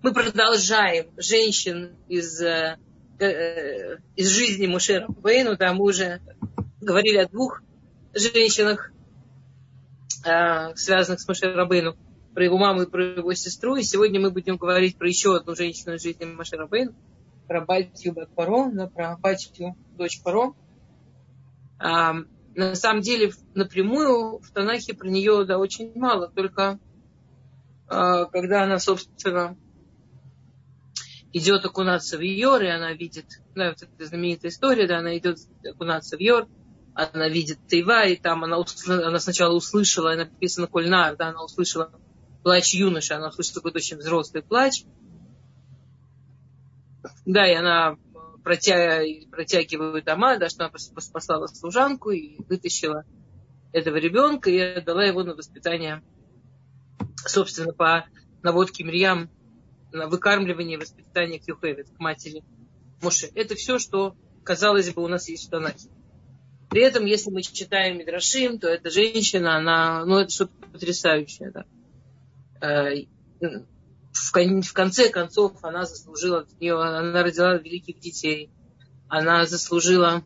Мы продолжаем женщин из, э, э из жизни Мушера Бейну. Да, мы уже говорили о двух женщинах, э, связанных с Мушер Рабейну, про его маму и про его сестру. И сегодня мы будем говорить про еще одну женщину из жизни Мушер Рабейну, про батью Бакпаро, да, про батью дочь Паро. А, на самом деле напрямую в Танахе про нее да, очень мало, только когда она, собственно, идет окунаться в Йор, и она видит, да, вот эта знаменитая история, да, она идет окунаться в Йор, она видит Тайва, и там она, она сначала услышала, написано Кульнар, да, она услышала плач юноши, она услышала какой-то очень взрослый плач. Да, и она протя... протягивает дома, да, что она послала служанку и вытащила этого ребенка и отдала его на воспитание, собственно, по наводке Мирьям на выкармливание и воспитание к Юхевит, к матери Муше. Это все, что, казалось бы, у нас есть в Танахе. При этом, если мы читаем Мидрашим, то эта женщина, она, ну, это что-то потрясающее, да. Э, в, в конце концов, она заслужила, она родила великих детей, она заслужила,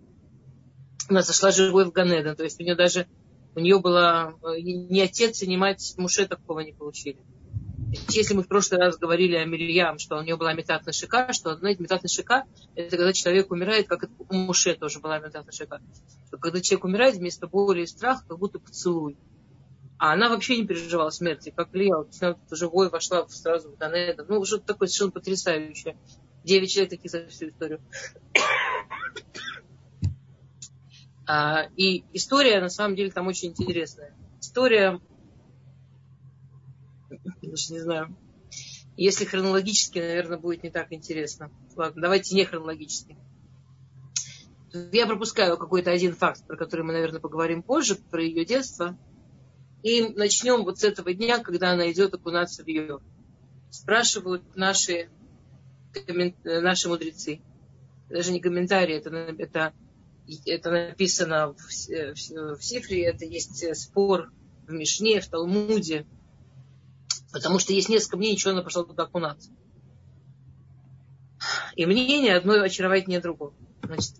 она зашла живой в Ганеден, то есть у нее даже, у нее была, э, ни отец, ни мать Муше такого не получили. Если мы в прошлый раз говорили о Мирьям, что у нее была метатная шика, что, знаете, метатная шика, это когда человек умирает, как у Муше тоже была метатная шика. Что когда человек умирает, вместо боли и страха, как будто поцелуй. А она вообще не переживала смерти, как Лия. Она живой вошла сразу в Данеда. Ну, что-то такое совершенно потрясающее. Девять человек таких за всю историю. А, и история, на самом деле, там очень интересная. История даже не знаю. Если хронологически, наверное, будет не так интересно. Ладно, давайте не хронологически. Я пропускаю какой-то один факт, про который мы, наверное, поговорим позже, про ее детство. И начнем вот с этого дня, когда она идет окунаться в ее. Спрашивают наши, наши мудрецы. Даже не комментарии, это, это, это написано в, в, в Сифре, это есть спор в Мишне, в Талмуде, Потому что есть несколько мнений, что она пошла туда окунаться. И мнение одно очаровательнее другого. Значит,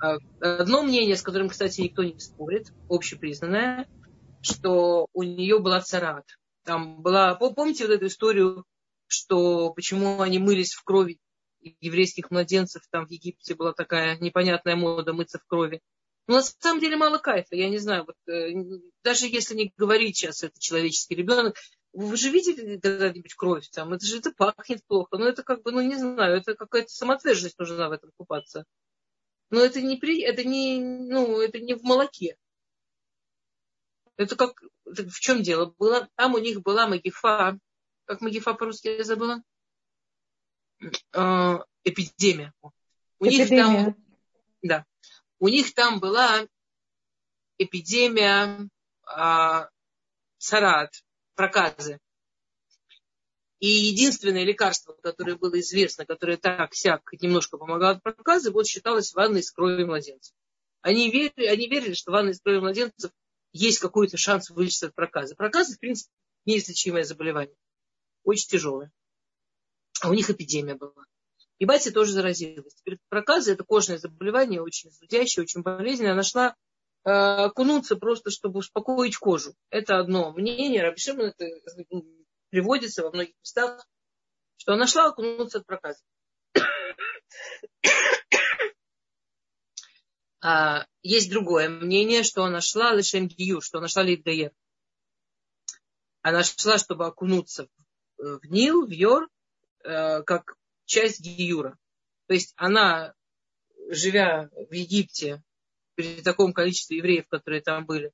а, одно мнение, с которым, кстати, никто не спорит, общепризнанное, что у нее была царат. Там была, помните вот эту историю, что почему они мылись в крови еврейских младенцев, там в Египте была такая непонятная мода мыться в крови. Но на самом деле мало кайфа, я не знаю, вот, э, даже если не говорить сейчас, это человеческий ребенок, вы же видели когда-нибудь кровь там? Это же это пахнет плохо. Ну, это как бы, ну, не знаю, это какая-то самоотверженность нужна в этом купаться. Но это не, при, это не, ну, это не в молоке. Это как, это в чем дело? Было, там у них была магифа, как магифа по-русски я забыла? Э, эпидемия. У эпидемия. них там, да, у них там была эпидемия э, царат, проказы. И единственное лекарство, которое было известно, которое так-сяк немножко помогало от проказы, вот считалось ванной с кровью младенцев. Они верили, они верили, что ванной с кровью младенцев есть какой-то шанс вылечиться от проказы. Проказы, в принципе, неизлечимое заболевание. Очень тяжелое. А у них эпидемия была. И батя тоже заразилась. Теперь проказы – это кожное заболевание, очень зудящее, очень болезненное. Она шла Э, просто, чтобы успокоить кожу. Это одно мнение. Рабишимон это приводится во многих местах, что она шла окунуться от проказа. А, есть другое мнение, что она шла лишем гию, что она шла лидгаер. Она шла, чтобы окунуться в, в Нил, в Йор, э, как часть гиюра. То есть она, живя в Египте, при таком количестве евреев, которые там были,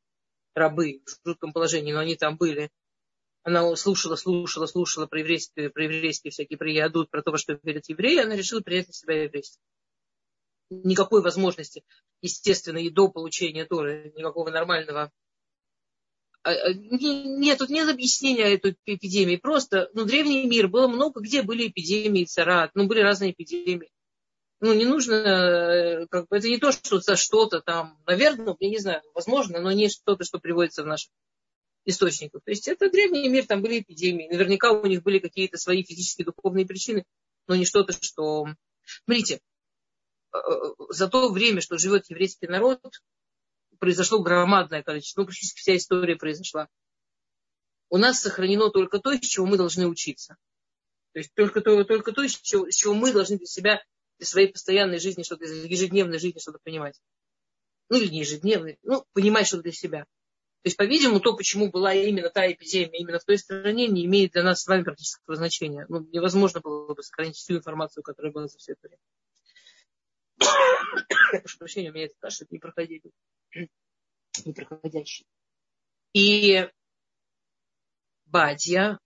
рабы в жутком положении, но они там были, она слушала, слушала, слушала про еврейские, про еврейские всякие приядут, про то, во что верят евреи, она решила принять на себя еврейство. Никакой возможности, естественно, и до получения Торы, никакого нормального а, а, нет, тут нет объяснения этой эпидемии. Просто, ну, древний мир, было много, где были эпидемии, царат, ну, были разные эпидемии ну, не нужно, э, как бы, это не то, что за что-то там, наверное, я не знаю, возможно, но не что-то, что приводится в нашем источников. То есть это древний мир, там были эпидемии. Наверняка у них были какие-то свои физические, духовные причины, но не что-то, что... Смотрите, э, за то время, что живет еврейский народ, произошло громадное количество, ну, практически вся история произошла. У нас сохранено только то, из чего мы должны учиться. То есть только то, только то из, чего, из чего мы должны для себя, для своей постоянной жизни, что-то, ежедневной жизни что-то понимать. Ну или не ежедневной, ну, понимать что-то для себя. То есть, по-видимому, то, почему была именно та эпидемия именно в той стране, не имеет для нас с вами практического значения. Ну, невозможно было бы сохранить всю информацию, которая была за все это время. Прошу прощения, у меня это кашель не проходили. Непроходящий. И Бадья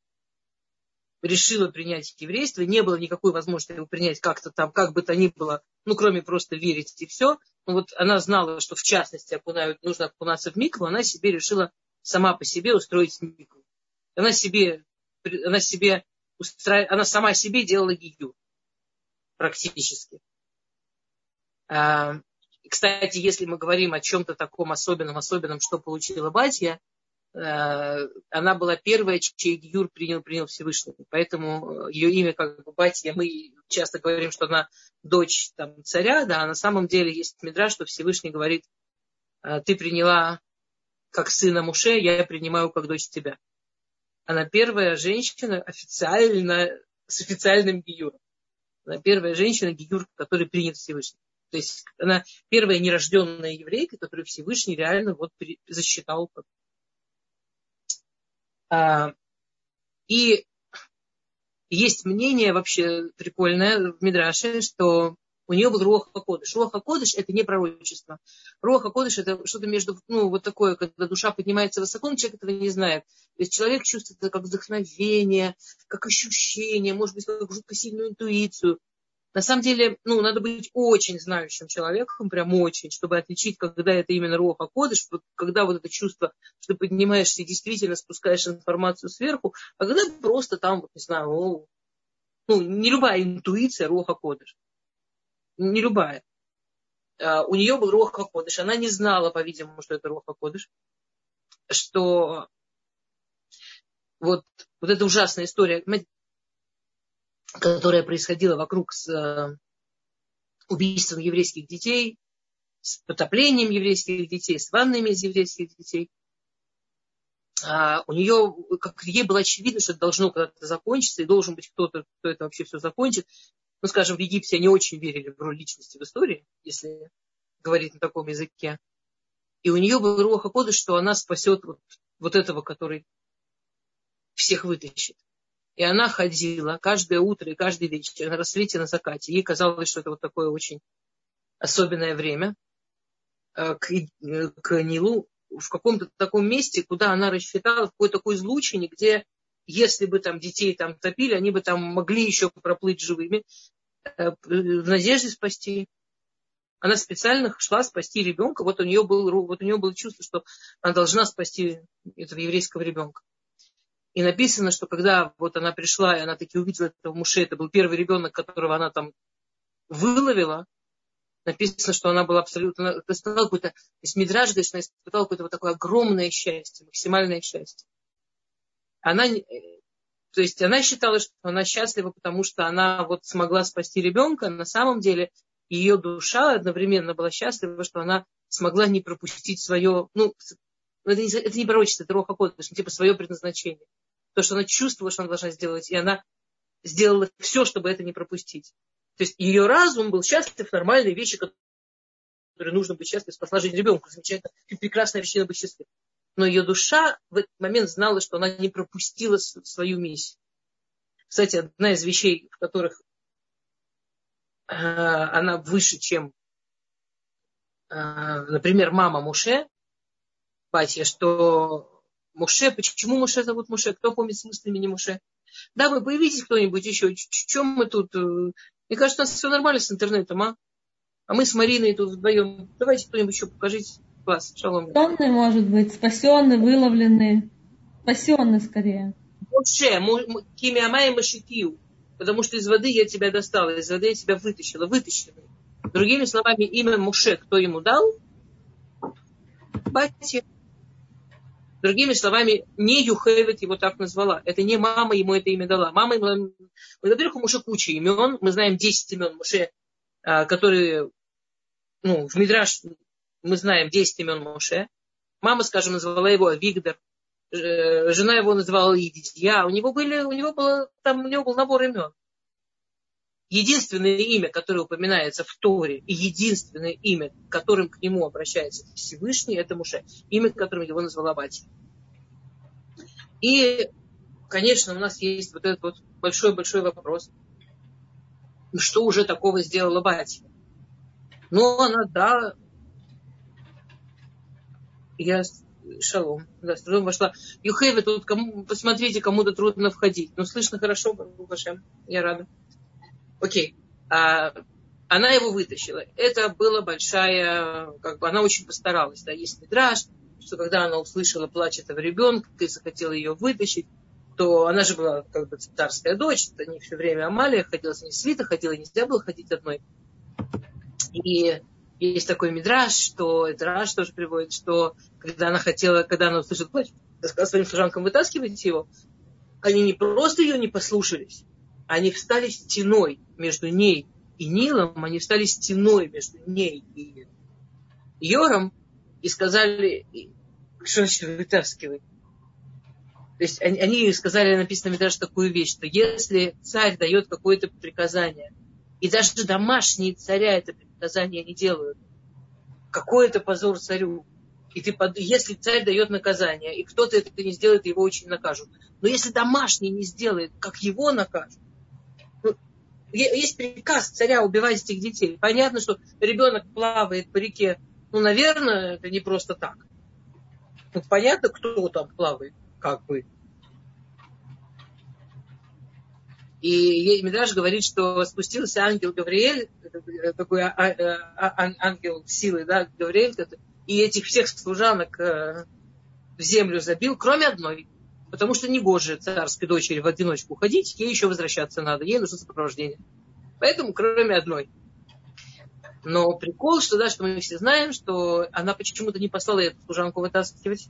решила принять еврейство, не было никакой возможности его принять как-то там, как бы то ни было, ну, кроме просто верить и все. Ну, вот она знала, что в частности окунают, нужно окунаться в микву, она себе решила сама по себе устроить микву. Она себе, она себе устра... она сама себе делала гигю практически. А, кстати, если мы говорим о чем-то таком особенном, особенном, что получила Батья, она была первая, чей Гюр принял, принял Всевышний. Поэтому э, ее имя как бы Батья, мы часто говорим, что она дочь там, царя, да, а на самом деле есть медра, что Всевышний говорит, «Э, ты приняла как сына Муше, я принимаю как дочь тебя. Она первая женщина официально, с официальным гиюром. Она первая женщина, гиюр, который принят Всевышний. То есть она первая нерожденная еврейка, которую Всевышний реально вот засчитал и есть мнение вообще прикольное в Мидраше, что у нее был Руаха Кодыш. Руаха Кодыш – это не пророчество. Руаха Кодыш – это что-то между, ну, вот такое, когда душа поднимается высоко, но человек этого не знает. То есть человек чувствует это как вдохновение, как ощущение, может быть, как жутко сильную интуицию. На самом деле, ну, надо быть очень знающим человеком, прям очень, чтобы отличить, когда это именно роха кодыш, когда вот это чувство, что поднимаешься и действительно спускаешь информацию сверху, а когда просто там, вот, не знаю, ну, не любая интуиция роха кодыш. Не любая. А, у нее был роха кодыш. Она не знала, по-видимому, что это роха кодыш. Что вот, вот эта ужасная история которая происходила вокруг с э, убийством еврейских детей, с потоплением еврейских детей, с ваннами из еврейских детей. А у нее, как ей было очевидно, что это должно когда-то закончиться, и должен быть кто-то, кто это вообще все закончит. Ну, скажем, в Египте они очень верили в роль личности в истории, если говорить на таком языке. И у нее был Руаха что она спасет вот, вот этого, который всех вытащит. И она ходила каждое утро и каждый вечер на рассвете, на закате. Ей казалось, что это вот такое очень особенное время э, к, э, к Нилу в каком-то таком месте, куда она рассчитала, в какой-то такой излучине, где если бы там детей там топили, они бы там могли еще проплыть живыми э, в надежде спасти. Она специально шла спасти ребенка. Вот у нее, был, вот у нее было чувство, что она должна спасти этого еврейского ребенка. И написано, что когда вот она пришла, и она таки увидела этого Муше, это был первый ребенок, которого она там выловила, написано, что она была абсолютно, испытала какое-то, то есть Мидраж она испытала какое-то вот такое огромное счастье, максимальное счастье. Она, то есть она считала, что она счастлива, потому что она вот смогла спасти ребенка. На самом деле ее душа одновременно была счастлива, что она смогла не пропустить свое, ну, это не, это не пророчество, это роха кодыш, типа свое предназначение то, что она чувствовала, что она должна сделать, и она сделала все, чтобы это не пропустить. То есть ее разум был счастлив, нормальные вещи, которые нужно быть счастливым, спасла жизнь ребенку. Замечательно, прекрасная причина быть счастливой. Но ее душа в этот момент знала, что она не пропустила свою миссию. Кстати, одна из вещей, в которых э, она выше, чем, э, например, мама Муше, Батя, что Муше, почему Муше зовут Муше? Кто помнит смысл имени Муше? Да, вы появитесь кто-нибудь еще. Чем мы тут? Э, мне кажется, у нас все нормально с интернетом, а? А мы с Мариной тут вдвоем. Давайте кто-нибудь еще покажите класс. Шалом. Спасенный, может быть, спасенный, выловленный. Спасенный скорее. Муше, кимиамай машитию. Потому что из воды я тебя достала, из воды я тебя вытащила, вытащила. Другими словами, имя Муше, кто ему дал? Батя. Другими словами, не Юхевит его так назвала. Это не мама ему это имя дала. Мама ему... Во-первых, у Муше куча имен. Мы знаем 10 имен Муше, а, которые... Ну, в Мидраш мы знаем 10 имен Муше. Мама, скажем, назвала его Авигдор. Жена его называла Едидья. У него, были, у него, было, там, у него был набор имен единственное имя, которое упоминается в Торе, и единственное имя, которым к нему обращается Всевышний, это Муше. Имя, которым его назвала Бати. И, конечно, у нас есть вот этот вот большой-большой вопрос. Что уже такого сделала Бати? Ну, она, да, я шалом. Да, с трудом вошла. Юхеви, тут кому, посмотрите, кому-то трудно входить. Ну, слышно хорошо, Башем. Я рада. Окей. А, она его вытащила. Это была большая, как бы она очень постаралась. Да, есть мидраж, что когда она услышала плач этого ребенка и захотела ее вытащить, то она же была как бы царская дочь, это не все время Амалия ходила, с ней свита ходила, нельзя было ходить одной. И есть такой мидраж, что это Раш тоже приводит, что когда она хотела, когда она услышала плач, сказала своим служанкам вытаскивать его, они не просто ее не послушались, они встали стеной между ней и Нилом, они встали стеной между ней и Йором и сказали, что значит вытаскивать? То есть они, они сказали, написано даже такую вещь, что если царь дает какое-то приказание, и даже домашние царя это приказание не делают, какой это позор царю. И ты, если царь дает наказание, и кто-то это не сделает, его очень накажут. Но если домашний не сделает, как его накажут, есть приказ царя убивать этих детей. Понятно, что ребенок плавает по реке. Ну, наверное, это не просто так. Ну, понятно, кто там плавает, как бы. И Медраж говорит, что спустился ангел Гавриэль, такой а, а, а, ангел силы, да, Гавриэль, и этих всех служанок э, в землю забил, кроме одной. Потому что не гоже царской дочери в одиночку ходить, ей еще возвращаться надо, ей нужно сопровождение. Поэтому кроме одной. Но прикол, что, да, что мы все знаем, что она почему-то не послала эту служанку вытаскивать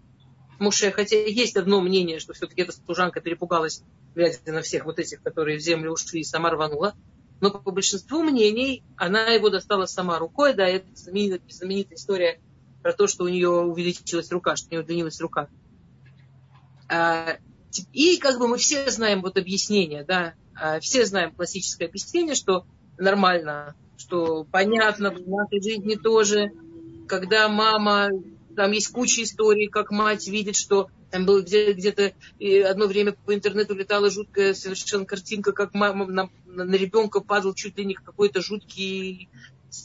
Муше, хотя есть одно мнение, что все-таки эта служанка перепугалась, глядя на всех вот этих, которые в землю ушли и сама рванула. Но по большинству мнений она его достала сама рукой, да, это знаменитая, знаменитая история про то, что у нее увеличилась рука, что у нее удлинилась рука. А, и как бы мы все знаем вот объяснение, да, а, все знаем классическое объяснение, что нормально, что понятно в нашей жизни тоже, когда мама, там есть куча историй, как мать видит, что там было где- где-то одно время по интернету летала жуткая совершенно картинка, как мама на, на ребенка падал чуть ли не какой-то жуткий,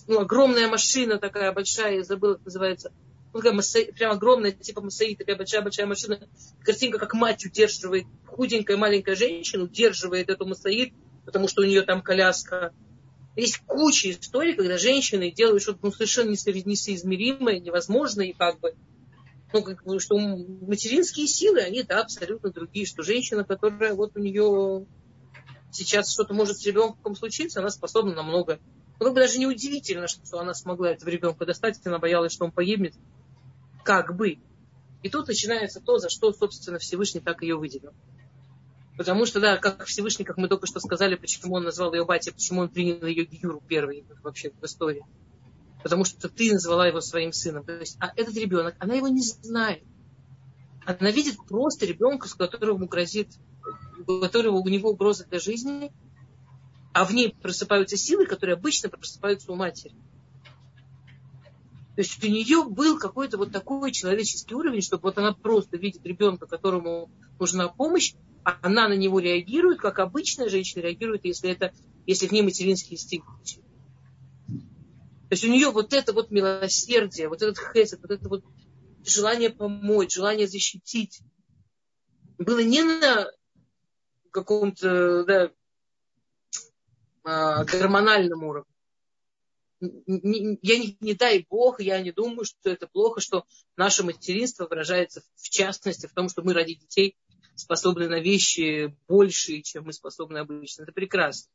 ну, огромная машина такая большая, я забыла, как называется, прям огромная, типа Масаи, такая большая-большая машина. Картинка, как мать удерживает, худенькая маленькая женщина удерживает эту Масаид, потому что у нее там коляска. Есть куча историй, когда женщины делают что-то ну, совершенно несоизмеримое, невозможное, и как бы, ну, как бы, что материнские силы, они, да, абсолютно другие, что женщина, которая вот у нее сейчас что-то может с ребенком случиться, она способна на много. Ну, как бы даже неудивительно, что она смогла этого ребенка достать, она боялась, что он погибнет как бы. И тут начинается то, за что, собственно, Всевышний так ее выделил. Потому что, да, как Всевышний, как мы только что сказали, почему он назвал ее батей, почему он принял ее Гюру первой вообще в истории. Потому что ты назвала его своим сыном. То есть, а этот ребенок, она его не знает. Она видит просто ребенка, с которым грозит, у которого у него угроза для жизни, а в ней просыпаются силы, которые обычно просыпаются у матери. То есть у нее был какой-то вот такой человеческий уровень, чтобы вот она просто видит ребенка, которому нужна помощь, а она на него реагирует, как обычная женщина реагирует, если, это, если в ней материнский инстинкт. То есть у нее вот это вот милосердие, вот этот хесед, вот это вот желание помочь, желание защитить, было не на каком-то да, гормональном уровне, не, я не, не дай бог, я не думаю, что это плохо, что наше материнство выражается в частности в том, что мы ради детей способны на вещи большие, чем мы способны обычно. Это прекрасно.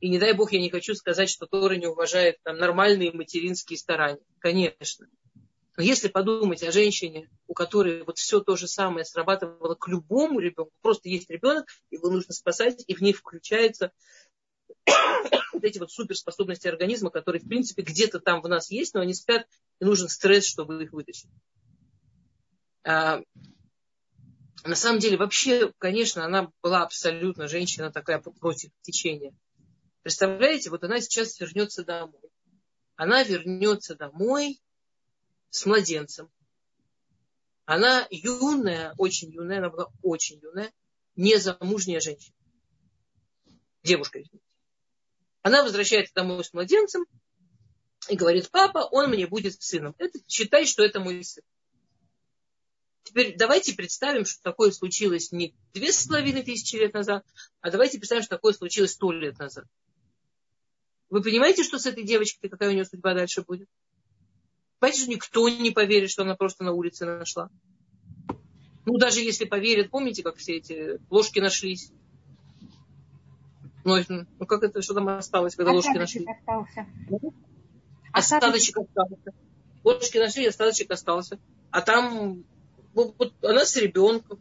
И не дай бог, я не хочу сказать, что Тора не уважает там, нормальные материнские старания. Конечно. Но если подумать о женщине, у которой вот все то же самое срабатывало к любому ребенку, просто есть ребенок, его нужно спасать, и в ней включаются вот эти вот суперспособности организма, которые, в принципе, где-то там в нас есть, но они спят, и нужен стресс, чтобы их вытащить. А, на самом деле, вообще, конечно, она была абсолютно женщина такая против течения. Представляете, вот она сейчас вернется домой. Она вернется домой с младенцем. Она юная, очень юная, она была очень юная, незамужняя женщина. Девушка, извините. Она возвращается домой с младенцем и говорит, папа, он мне будет сыном. Это, считай, что это мой сын. Теперь давайте представим, что такое случилось не две с половиной тысячи лет назад, а давайте представим, что такое случилось сто лет назад. Вы понимаете, что с этой девочкой, какая у нее судьба дальше будет? Понимаете, что никто не поверит, что она просто на улице нашла. Ну, даже если поверят, помните, как все эти ложки нашлись? Ну, ну как это, что там осталось, когда ложки нашли? Остался. Остаточек остался. Ложки нашли, остаточек остался. А там вот, вот она с ребенком.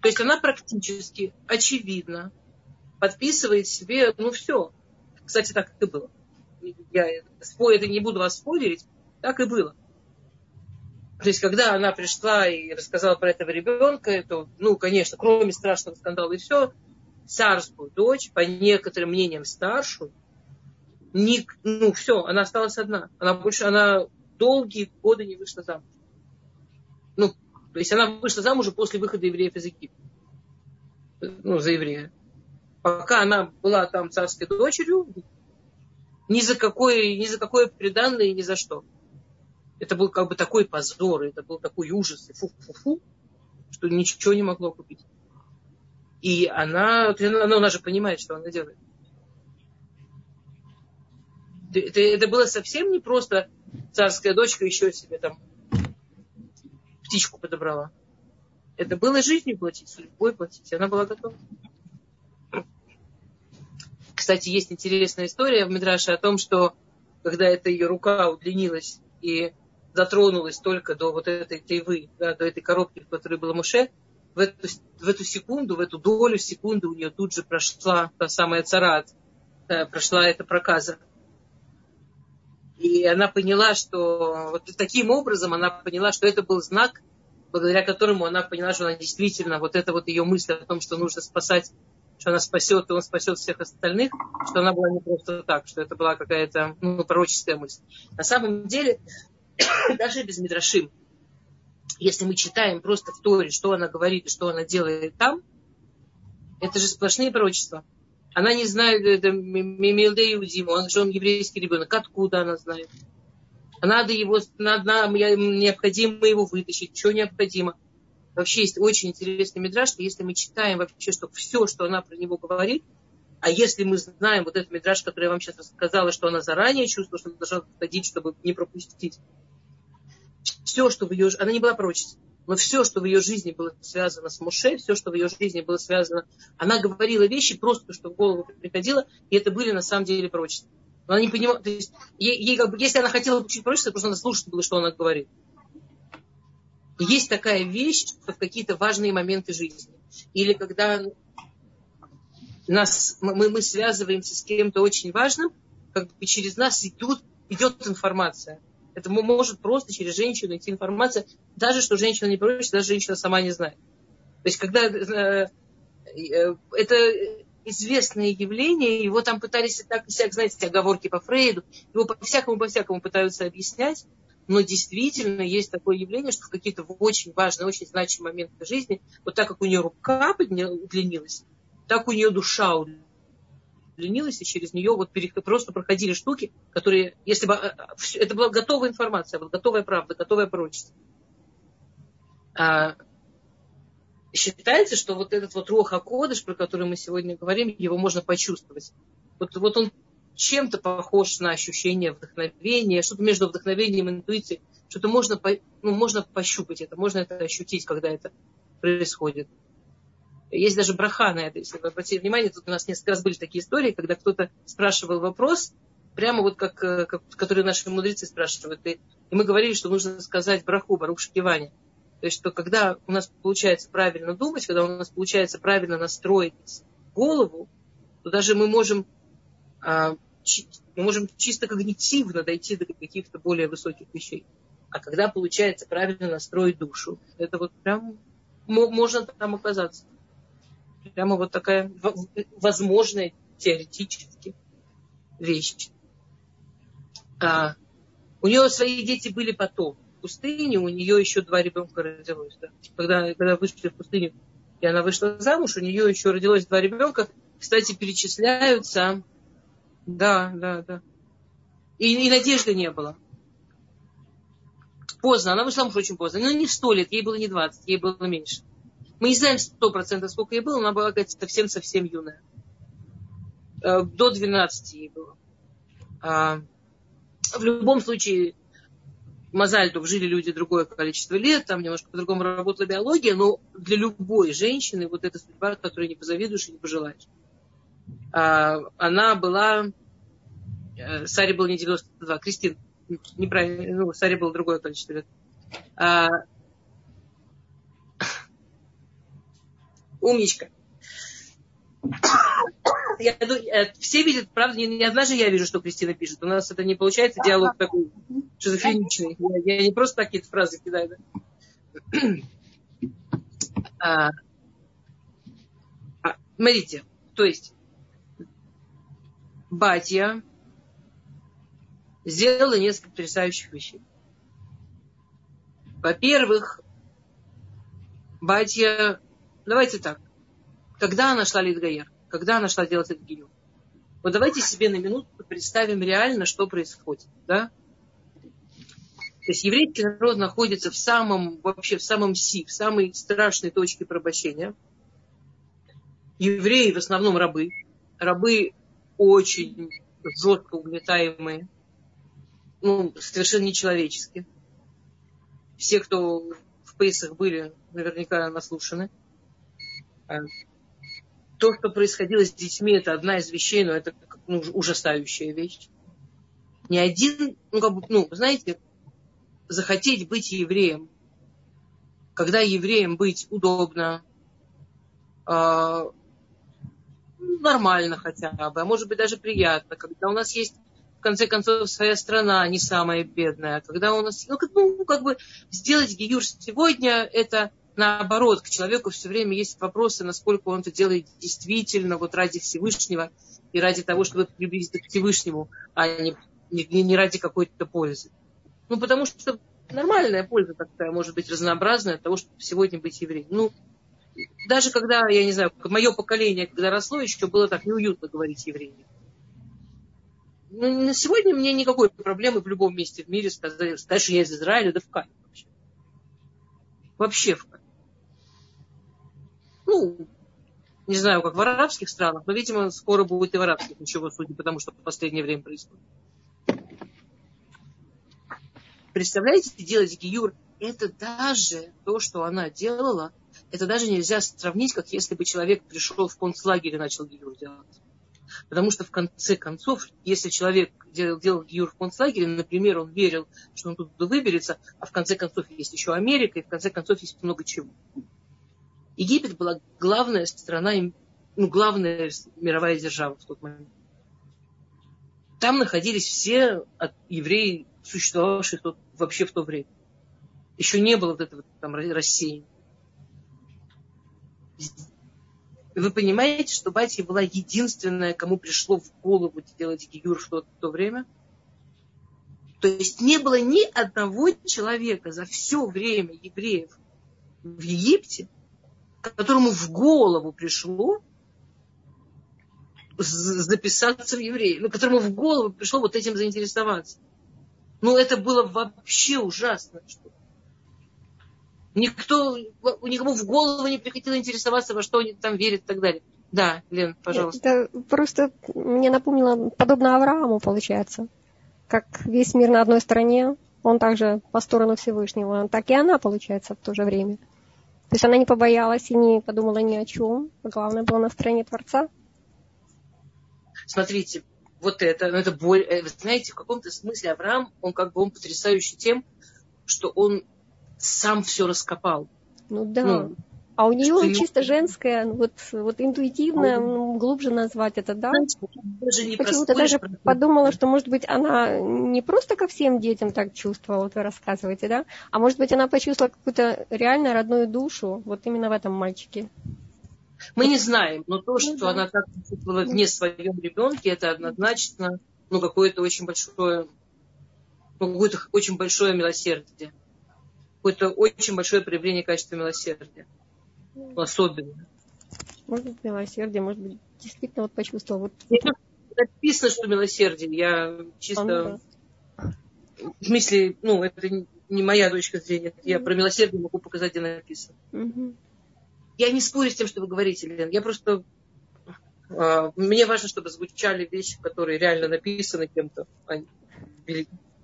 То есть она практически, очевидно, подписывает себе, ну все. Кстати, так и было. Я это не буду вас спойлерить, так и было. То есть, когда она пришла и рассказала про этого ребенка, то, ну, конечно, кроме страшного скандала и все, царскую дочь, по некоторым мнениям старшую, не, ну все, она осталась одна. Она больше, она долгие годы не вышла замуж. Ну, то есть она вышла замуж после выхода евреев из Египта. Ну, за еврея. Пока она была там царской дочерью, ни за какое, ни за какое преданное, ни за что. Это был как бы такой позор, это был такой ужас, фу-фу-фу, что ничего не могло купить. И она, она, она же понимает, что она делает. Это, это было совсем не просто царская дочка еще себе там птичку подобрала. Это было жизнью платить, судьбой платить. Она была готова. Кстати, есть интересная история в Мидраше о том, что когда эта ее рука удлинилась и дотронулась только до вот этой тайвы, да, до этой коробки, в которой была Муше, в эту, в эту секунду, в эту долю секунды у нее тут же прошла та самая царат, э, прошла эта проказа. И она поняла, что вот таким образом она поняла, что это был знак, благодаря которому она поняла, что она действительно, вот это вот ее мысль о том, что нужно спасать, что она спасет, и он спасет всех остальных, что она была не просто так, что это была какая-то ну, пророческая мысль. На самом деле, даже без Мидрашим, если мы читаем просто в Торе, что она говорит и что она делает там, это же сплошные пророчества. Она не знает, это Мемилде Иудим, он же он еврейский ребенок. Откуда она знает? Надо его, надо, необходимо его вытащить. Что необходимо? Вообще есть очень интересный мидраж, что если мы читаем вообще, что все, что она про него говорит, а если мы знаем вот этот мидраж, который я вам сейчас рассказала, что она заранее чувствовала, что она должна ходить, чтобы не пропустить, все, что в ее... Она не была пророчицей, но все, что в ее жизни было связано с Муше, все, что в ее жизни было связано... Она говорила вещи просто, что в голову приходило, и это были на самом деле пророчества. Она не понимала... То есть, ей, ей если она хотела получить пророчество, просто надо слушать было, что она говорит. Есть такая вещь, что в какие-то важные моменты жизни. Или когда нас, мы, мы связываемся с кем-то очень важным, как бы через нас идет, идет информация. Это может просто через женщину идти информация, даже что женщина не просит, даже женщина сама не знает. То есть, когда э, э, это известное явление, его там пытались так и сяк, знаете, оговорки по Фрейду, его по-всякому, по-всякому пытаются объяснять, но действительно есть такое явление, что в какие-то очень важные, очень значимые моменты жизни, вот так как у нее рука удлинилась, так у нее душа удлинилась удлинилась, и через нее вот просто проходили штуки, которые, если бы э, это была готовая информация, вот готовая правда, готовая пророчество. А, считается, что вот этот вот Руха Кодыш, про который мы сегодня говорим, его можно почувствовать. Вот, вот он чем-то похож на ощущение вдохновения, что-то между вдохновением и интуицией, что-то можно, ну, можно пощупать это, можно это ощутить, когда это происходит. Есть даже браха на это, если вы обратили внимание, тут у нас несколько раз были такие истории, когда кто-то спрашивал вопрос, прямо вот как, э, как которые наши мудрецы спрашивают, и И мы говорили, что нужно сказать браху, барух шкивани. То есть, что когда у нас получается правильно думать, когда у нас получается правильно настроить голову, то даже мы можем, а, мы можем чисто когнитивно дойти до каких-то более высоких вещей. А когда получается правильно настроить душу, это вот прям можно там оказаться. Прямо вот такая возможная теоретически вещь. А, у нее свои дети были потом. В пустыне у нее еще два ребенка родилось. Да. Когда, когда вышли в пустыню, и она вышла замуж, у нее еще родилось два ребенка. Кстати, перечисляются. Да, да, да. И, и надежды не было. Поздно, она вышла замуж очень поздно. Но не сто лет, ей было не 20, ей было меньше. Мы не знаем сто процентов, сколько ей было, она была совсем-совсем юная. Э, до 12 ей было. А, в любом случае, Мазальтов жили люди другое количество лет, там немножко по-другому работала биология, но для любой женщины вот эта судьба, которой не позавидуешь и не пожелаешь. А, она была... Э, Саре было не 92, Кристин, неправильно, ну, Саре было другое количество лет. Умничка. Я, э, все видят, правда, не, не одна же я вижу, что Кристина пишет. У нас это не получается диалог такой шизофреничный. Я, я не просто такие фразы кидаю. Да? А, а, смотрите, то есть Батя сделала несколько потрясающих вещей. Во-первых, Батя, давайте так, когда она шла Литгаер, когда она шла делать этот гию. Вот давайте себе на минуту представим реально, что происходит. Да? То есть еврейский народ находится в самом, вообще в самом си, в самой страшной точке порабощения. Евреи в основном рабы. Рабы очень жестко угнетаемые. Ну, совершенно нечеловеческие. Все, кто в Пейсах были, наверняка наслушаны. А, то, что происходило с детьми, это одна из вещей, но это ну, ужасающая вещь. Ни один, ну, как бы, ну, знаете, захотеть быть евреем, когда евреем быть удобно, э, нормально хотя бы, а может быть даже приятно, когда у нас есть в конце концов своя страна не самая бедная, когда у нас, ну, как, ну, бы сделать гиюр сегодня, это наоборот, к человеку все время есть вопросы, насколько он это делает действительно вот ради Всевышнего и ради того, чтобы приблизиться к Всевышнему, а не, не, не ради какой-то пользы. Ну, потому что нормальная польза такая может быть разнообразная от того, чтобы сегодня быть евреем. Ну, даже когда, я не знаю, мое поколение, когда росло, еще было так неуютно говорить евреям. Ну, на сегодня мне никакой проблемы в любом месте в мире сказать, сказать что я из Израиля, да в кайф вообще. Вообще в кайф ну, не знаю, как в арабских странах, но, видимо, скоро будет и в арабских, ничего, судя потому что в последнее время происходит. Представляете, делать гиюр, это даже то, что она делала, это даже нельзя сравнить, как если бы человек пришел в концлагерь и начал гиюр делать. Потому что в конце концов, если человек делал, делал гиюр в концлагере, например, он верил, что он тут выберется, а в конце концов есть еще Америка, и в конце концов есть много чего. Египет была главная страна, ну, главная мировая держава в тот момент. Там находились все евреи, существовавшие тот, вообще в то время. Еще не было вот этого там рассеяния. Вы понимаете, что Батья была единственная, кому пришло в голову делать гигюр в то, в то время? То есть не было ни одного человека за все время евреев в Египте, которому в голову пришло записаться в евреи, ну, которому в голову пришло вот этим заинтересоваться. Ну, это было вообще ужасно. Что никто, никому в голову не приходило интересоваться, во что они там верят и так далее. Да, Лен, пожалуйста. Это просто мне напомнило, подобно Аврааму, получается. Как весь мир на одной стороне, он также по сторону Всевышнего, так и она, получается, в то же время. То есть она не побоялась и не подумала ни о чем. Главное было настроение Творца. Смотрите, вот это, ну это боль. Э, вы знаете, в каком-то смысле Авраам, он как бы он потрясающий тем, что он сам все раскопал. Ну да. Ну, а у нее чисто женское, вот, вот интуитивно, ну, глубже назвать это, да? Почему-то даже подумала, что, может быть, она не просто ко всем детям так чувствовала, вот вы рассказываете, да? А может быть, она почувствовала какую-то реально родную душу, вот именно в этом мальчике. Мы не знаем, но то, ну что да. она так чувствовала вне ну. своем ребенке, это однозначно ну, какое-то очень большое, ну, какое-то очень большое милосердие. Какое-то очень большое проявление качества милосердия особенно. Может быть, милосердие, может быть, действительно вот почувствовал. Вот... Написано, что милосердие. Я чисто... А, ну, В смысле, ну, это не моя точка зрения. Я про милосердие могу показать, где написано. Угу. Я не спорю с тем, что вы говорите, Лен. Я просто... А, мне важно, чтобы звучали вещи, которые реально написаны кем-то. А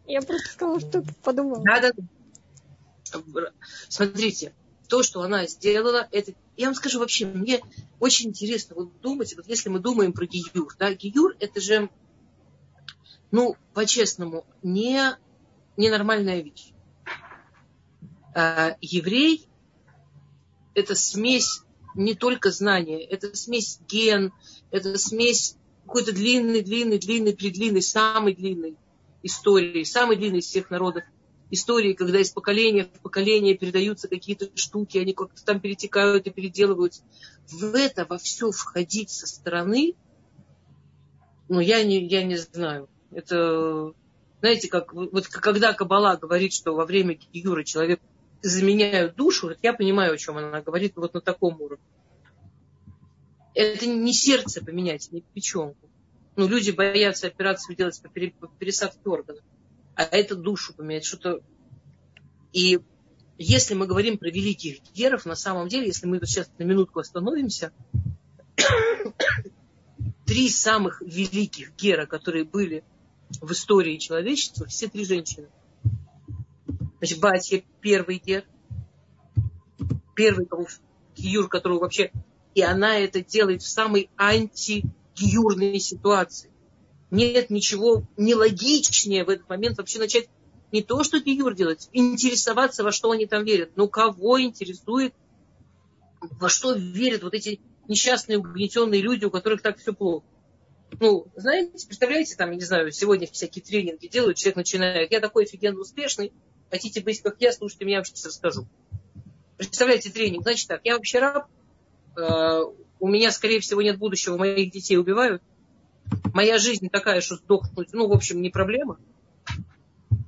я просто сказала, что подумала. Да, да. Смотрите, то, что она сделала, это, я вам скажу вообще, мне очень интересно вот думать, вот если мы думаем про Гиюр, да, Гиюр это же, ну, по-честному, не, ненормальная вещь. А, еврей – это смесь не только знания, это смесь ген, это смесь какой-то длинный, длинный, длинный, предлинный, самый длинный истории, самый длинный из всех народов истории, когда из поколения в поколение передаются какие-то штуки, они как-то там перетекают и переделываются. В это во все входить со стороны, ну, я не, я не знаю. Это, знаете, как вот когда Кабала говорит, что во время Гиюра человек заменяют душу, я понимаю, о чем она говорит вот на таком уровне. Это не сердце поменять, не печенку. Ну, люди боятся операцию делать по пересадке органов а это душу поменять, что-то... И если мы говорим про великих геров, на самом деле, если мы сейчас на минутку остановимся, три самых великих гера, которые были в истории человечества, все три женщины. Значит, Батья первый гер, первый гиюр, которого вообще... И она это делает в самой антигиюрной ситуации нет ничего нелогичнее в этот момент вообще начать не то, что гиюр делать, интересоваться, во что они там верят. Ну, кого интересует, во что верят вот эти несчастные, угнетенные люди, у которых так все плохо. Ну, знаете, представляете, там, я не знаю, сегодня всякие тренинги делают, человек начинает, я такой офигенно успешный, хотите быть как я, слушайте меня, я вам сейчас расскажу. Представляете, тренинг, значит так, я вообще раб, э, у меня, скорее всего, нет будущего, моих детей убивают, моя жизнь такая, что сдохнуть, ну, в общем, не проблема.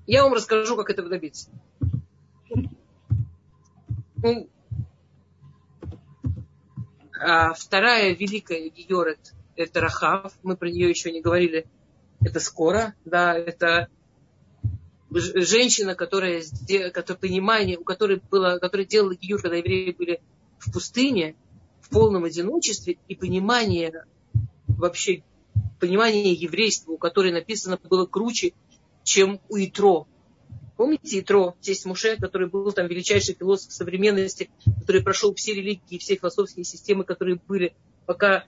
Я вам расскажу, как этого добиться. Ну, а вторая великая Георет – это Рахав. Мы про нее еще не говорили. Это скоро. Да, это женщина, которая, которая понимание, у которой было, которая делала Гиюр, когда евреи были в пустыне, в полном одиночестве, и понимание вообще понимание еврейства, у которой написано было круче, чем у Итро. Помните Итро, тесть Муше, который был там величайший философ современности, который прошел все религии, все философские системы, которые были, пока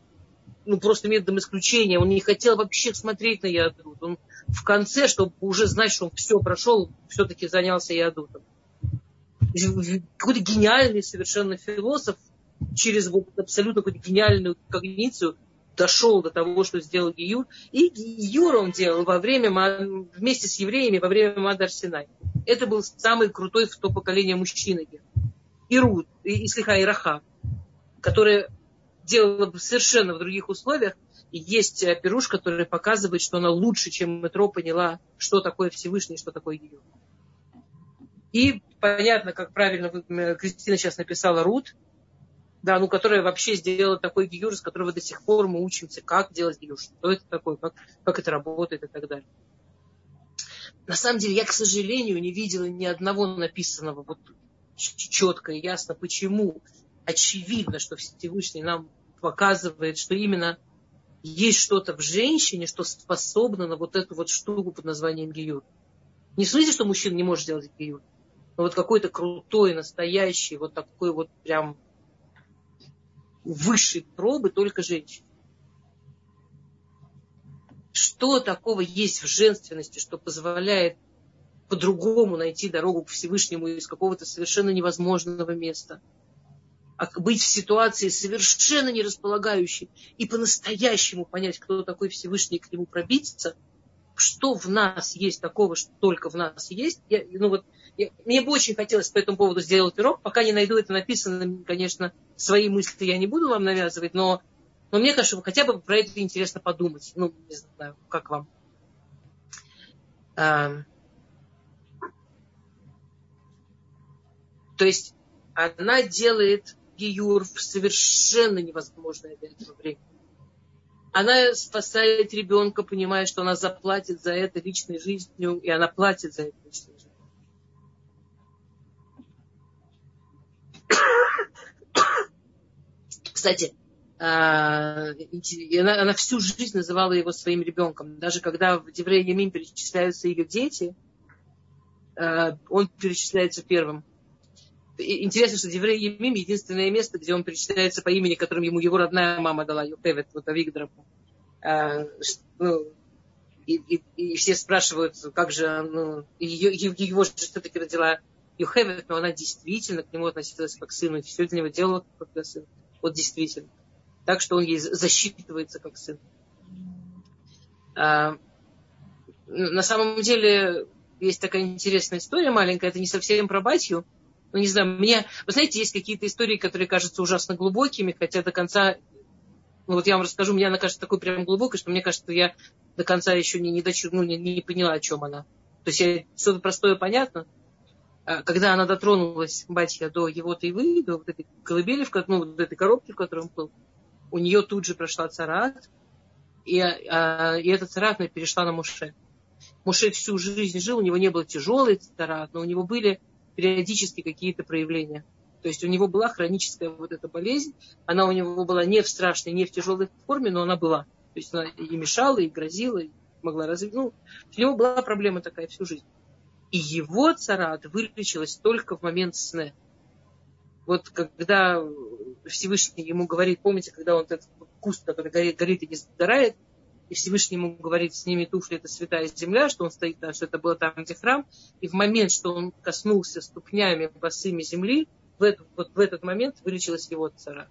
ну, просто методом исключения. Он не хотел вообще смотреть на Ядут. Он в конце, чтобы уже знать, что он все прошел, все-таки занялся Ядутом. Какой-то гениальный совершенно философ через вот абсолютно какую-то гениальную когницию дошел до того, что сделал Гиюр. И Гиюр он делал во время, вместе с евреями во время Мадар Синай. Это был самый крутой в то поколение мужчина. И Руд, и, и Слиха, и Раха, которая делала совершенно в других условиях. И есть э, пируш, который показывает, что она лучше, чем метро поняла, что такое Всевышний, что такое Гиюр. И понятно, как правильно Кристина сейчас написала Руд, да, ну, которая вообще сделала такой гиюр, с которого до сих пор мы учимся, как делать гиюр, что это такое, как, как это работает и так далее. На самом деле, я, к сожалению, не видела ни одного написанного вот четко и ясно, почему. Очевидно, что Всевышний нам показывает, что именно есть что-то в женщине, что способно на вот эту вот штуку под названием гиюр. Не в смысле, что мужчина не может делать гиюр, но вот какой-то крутой, настоящий, вот такой вот прям высшей пробы только женщин. что такого есть в женственности, что позволяет по-другому найти дорогу к Всевышнему из какого-то совершенно невозможного места. А быть в ситуации совершенно не располагающей и по-настоящему понять, кто такой Всевышний, к нему пробиться, что в нас есть такого, что только в нас есть. Я, ну вот, я, мне бы очень хотелось по этому поводу сделать урок. Пока не найду это написано, конечно, свои мысли я не буду вам навязывать, но, но мне кажется, хотя бы про это интересно подумать. Ну, не знаю, как вам. А, то есть она делает Гиюр в совершенно невозможное для этого время. Она спасает ребенка, понимая, что она заплатит за это личной жизнью, и она платит за это личной жизнью. Кстати, а, она, она всю жизнь называла его своим ребенком. Даже когда в Деврей Ямим перечисляются ее дети, а, он перечисляется первым интересно, что Деврей Емим единственное место, где он перечисляется по имени, которым ему его родная мама дала, Юхевет, вот Авигдорфу. А, ну, и, и, и все спрашивают, как же, ну, ее, его же все-таки родила Юхевет, но она действительно к нему относилась как к сыну, и все для него делала как для сына. Вот действительно. Так что он ей засчитывается как сын. А, на самом деле, есть такая интересная история маленькая, это не совсем про батью, ну, не знаю, мне... Вы знаете, есть какие-то истории, которые кажутся ужасно глубокими, хотя до конца... Ну, вот я вам расскажу, мне она кажется такой прям глубокой, что мне кажется, я до конца еще не, не, дочу, ну, не, не поняла, о чем она. То есть я, что-то простое понятно. А когда она дотронулась, батья, до его-то и вы, до вот этой колыбели, в, ну, вот этой коробки, в которой он был, у нее тут же прошла царат, и, а, и эта царат перешла на Муше. Муше всю жизнь жил, у него не было тяжелый царат, но у него были периодически какие-то проявления. То есть у него была хроническая вот эта болезнь, она у него была не в страшной, не в тяжелой форме, но она была. То есть она и мешала, и грозила, и могла развить. Ну, у него была проблема такая всю жизнь. И его царат вылечилась только в момент сна. Вот когда Всевышний ему говорит, помните, когда он этот куст, который горит, горит и не сгорает, и Всевышний ему говорит, сними туфли, это святая земля, что он стоит там, что это было там, где храм. И в момент, что он коснулся ступнями босыми земли, в этот, вот в этот момент вылечилась его цара.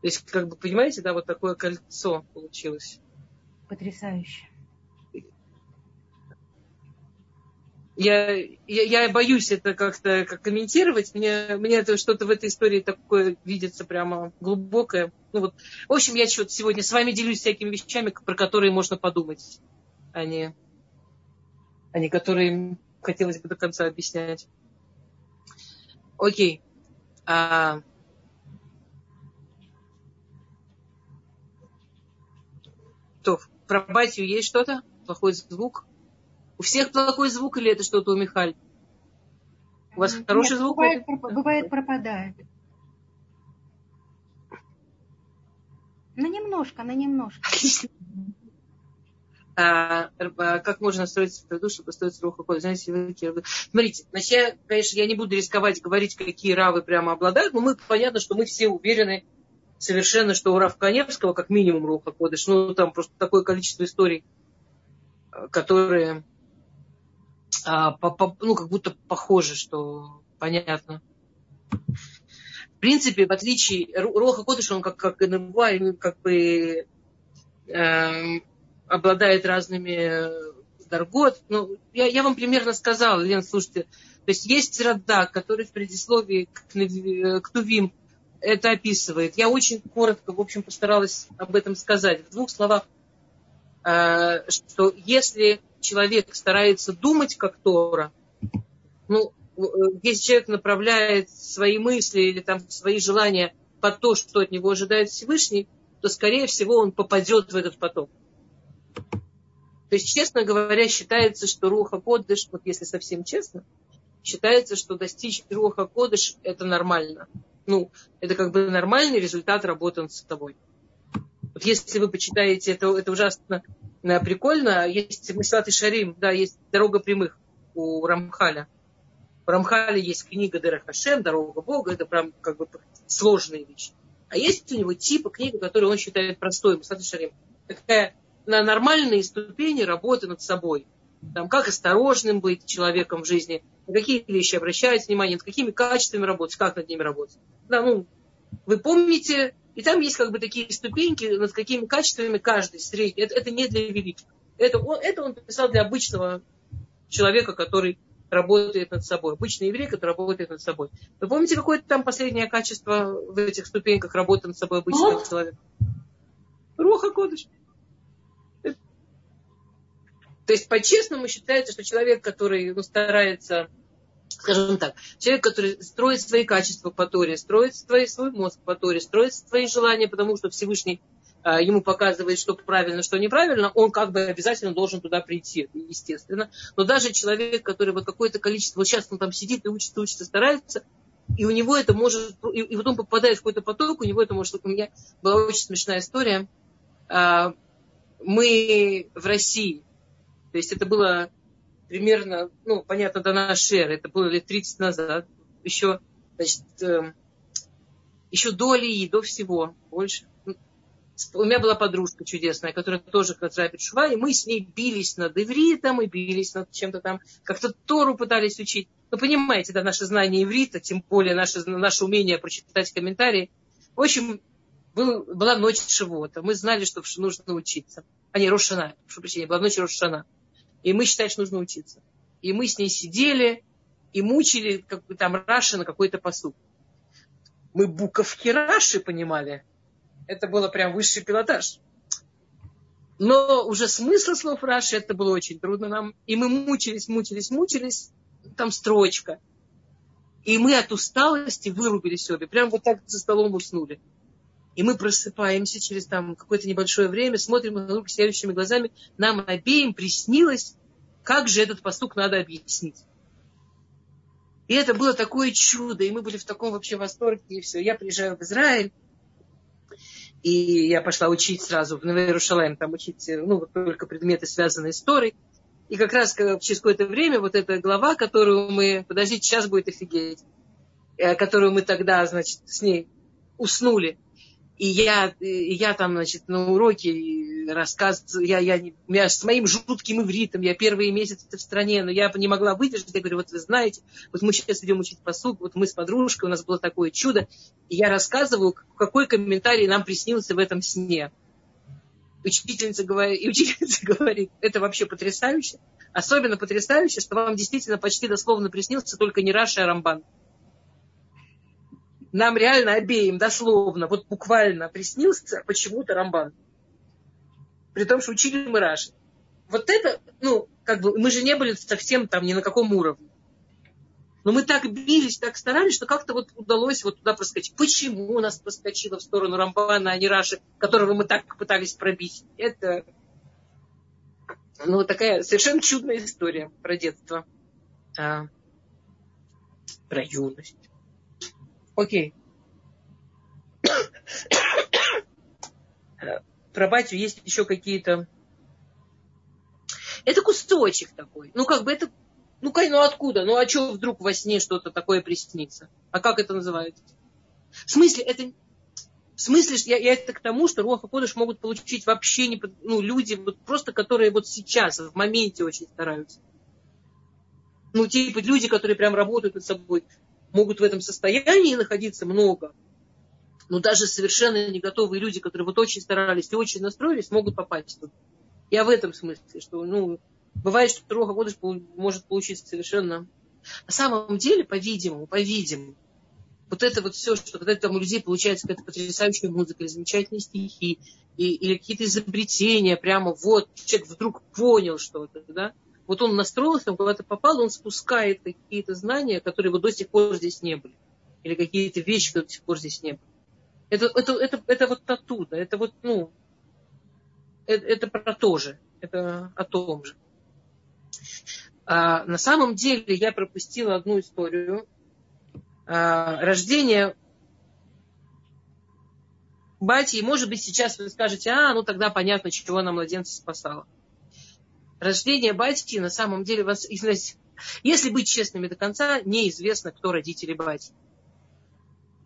То есть, как бы, понимаете, да, вот такое кольцо получилось. Потрясающе. Я, я, я боюсь это как-то как комментировать. Мне, мне это что-то в этой истории такое видится прямо глубокое. Ну вот, в общем, я что-то сегодня с вами делюсь всякими вещами, про которые можно подумать, а не, а не которые хотелось бы до конца объяснять. Окей. А... То, про батью есть что-то? Плохой звук? У всех плохой звук или это что-то у Михаль? У вас Нет, хороший звук? Бывает, бывает пропадает. Ну, немножко, на немножко. А, а, как можно строить душу, чтобы строить руку Знаете, вы, Смотрите, значит, я, конечно, я не буду рисковать говорить, какие равы прямо обладают, но мы, понятно, что мы все уверены совершенно, что у Рав Каневского как минимум Руха Кодыш, ну, там просто такое количество историй, которые а, по, по, ну, как будто похоже, что понятно. В принципе, в отличие, Роха Кодыш, он как, как НМВА, как бы э, обладает разными даргот. Ну, я, я вам примерно сказала, Лен, слушайте, то есть есть рода, который в предисловии к, к Тувим это описывает. Я очень коротко, в общем, постаралась об этом сказать. В двух словах, э, что если человек старается думать как Тора, ну, э, если человек направляет свои мысли или там свои желания под то, что от него ожидает Всевышний, то, скорее всего, он попадет в этот поток. То есть, честно говоря, считается, что Руха Кодыш, вот если совсем честно, считается, что достичь Руха Кодыш – это нормально. Ну, это как бы нормальный результат работы над собой. Вот если вы почитаете, это, это ужасно Э, прикольно. Есть Масилат и Шарим, да, есть «Дорога прямых» у Рамхаля. У Рамхаля есть книга Дера Хашем, «Дорога Бога», это прям как бы сложные вещи. А есть у него типа книга, которую он считает простой, Масилат и Шарим. Такая на нормальные ступени работы над собой. Там, как осторожным быть человеком в жизни, на какие вещи обращать внимание, над какими качествами работать, как над ними работать. Да, ну, вы помните, и там есть как бы такие ступеньки, над какими качествами каждый средний. Это, это не для великих. Это он, это он писал для обычного человека, который работает над собой. Обычный еврей, который работает над собой. Вы помните, какое там последнее качество в этих ступеньках работы над собой обычного человека? Руха Кодыш. То есть по-честному считается, что человек, который ну, старается, скажем так, человек, который строит свои качества по Торе, строит свой, свой мозг по Торе, строит свои желания, потому что Всевышний а, ему показывает, что правильно, что неправильно, он как бы обязательно должен туда прийти, естественно. Но даже человек, который вот какое-то количество, вот сейчас он там сидит и учится, учится, старается, и у него это может, и, и потом попадает в какой-то поток, у него это может, у меня была очень смешная история. А, мы в России то есть это было примерно, ну, понятно, до нашей эры, это было лет 30 назад, еще, значит, э, еще до Алии, до всего, больше. У меня была подружка чудесная, которая тоже Хацрапит Шува, и мы с ней бились над ивритом, и бились над чем-то там, как-то Тору пытались учить. Ну, понимаете, да, наше знание иврита, тем более наше, наше умение прочитать комментарии. В общем, был, была ночь Шивота. Мы знали, что нужно учиться. А не, Рошана, прошу прощения, была ночь Рошана. И мы считали, что нужно учиться. И мы с ней сидели и мучили как бы, там Раши на какой-то посуд. Мы буковки Раши понимали. Это было прям высший пилотаж. Но уже смысл слов Раши, это было очень трудно нам. И мы мучились, мучились, мучились. Там строчка. И мы от усталости вырубились обе. Прям вот так за столом уснули. И мы просыпаемся через там какое-то небольшое время, смотрим на друг следующими глазами. Нам обеим приснилось, как же этот постук надо объяснить. И это было такое чудо, и мы были в таком вообще восторге, и все. Я приезжаю в Израиль, и я пошла учить сразу в Новоерушалаем, там учить, ну, только предметы, связанные с Торой. И как раз через какое-то время вот эта глава, которую мы, подождите, сейчас будет офигеть, э, которую мы тогда, значит, с ней уснули, и я, и я там, значит, на уроке рассказ, я, я, я с моим жутким ивритом, я первые месяцы в стране, но я не могла выдержать. Я говорю, вот вы знаете, вот мы сейчас идем учить посуд, вот мы с подружкой, у нас было такое чудо. И я рассказываю, какой комментарий нам приснился в этом сне. Учительница говорит, и учительница говорит, это вообще потрясающе. Особенно потрясающе, что вам действительно почти дословно приснился только не Раша, а Рамбан нам реально обеим, дословно, вот буквально приснился почему-то Рамбан. При том, что учили мы Раши. Вот это, ну, как бы, мы же не были совсем там ни на каком уровне. Но мы так бились, так старались, что как-то вот удалось вот туда проскочить. Почему у нас проскочило в сторону Рамбана, а не Раши, которого мы так пытались пробить? Это, ну, такая совершенно чудная история про детство. А, про юность. Окей. Про батю есть еще какие-то... Это кусочек такой. Ну, как бы это... Ну, ну откуда? Ну, а что вдруг во сне что-то такое приснится? А как это называется? В смысле, это... В смысле, я, я это к тому, что Руаха Кодыш могут получить вообще не, ну, люди, вот просто которые вот сейчас, в моменте очень стараются. Ну, типа люди, которые прям работают над собой могут в этом состоянии находиться много, но даже совершенно не готовые люди, которые вот очень старались и очень настроились, могут попасть туда. Я в этом смысле, что ну, бывает, что Троха Кодыш может получиться совершенно... На самом деле, по-видимому, по-видимому, вот это вот все, что когда там у людей получается какая-то потрясающая музыка, или замечательные стихи, и, или какие-то изобретения, прямо вот человек вдруг понял что-то, да, вот он настроился, он куда-то попал, он спускает какие-то знания, которые вот до сих пор здесь не были. Или какие-то вещи, которые до сих пор здесь не были. Это, это, это, это вот оттуда, это вот, ну, это, это про то же, это о том же. А, на самом деле я пропустила одну историю. А, рождение Бати, может быть, сейчас вы скажете, а, ну тогда понятно, чего она младенца спасала рождение батьки на самом деле если быть честными до конца, неизвестно, кто родители батьки.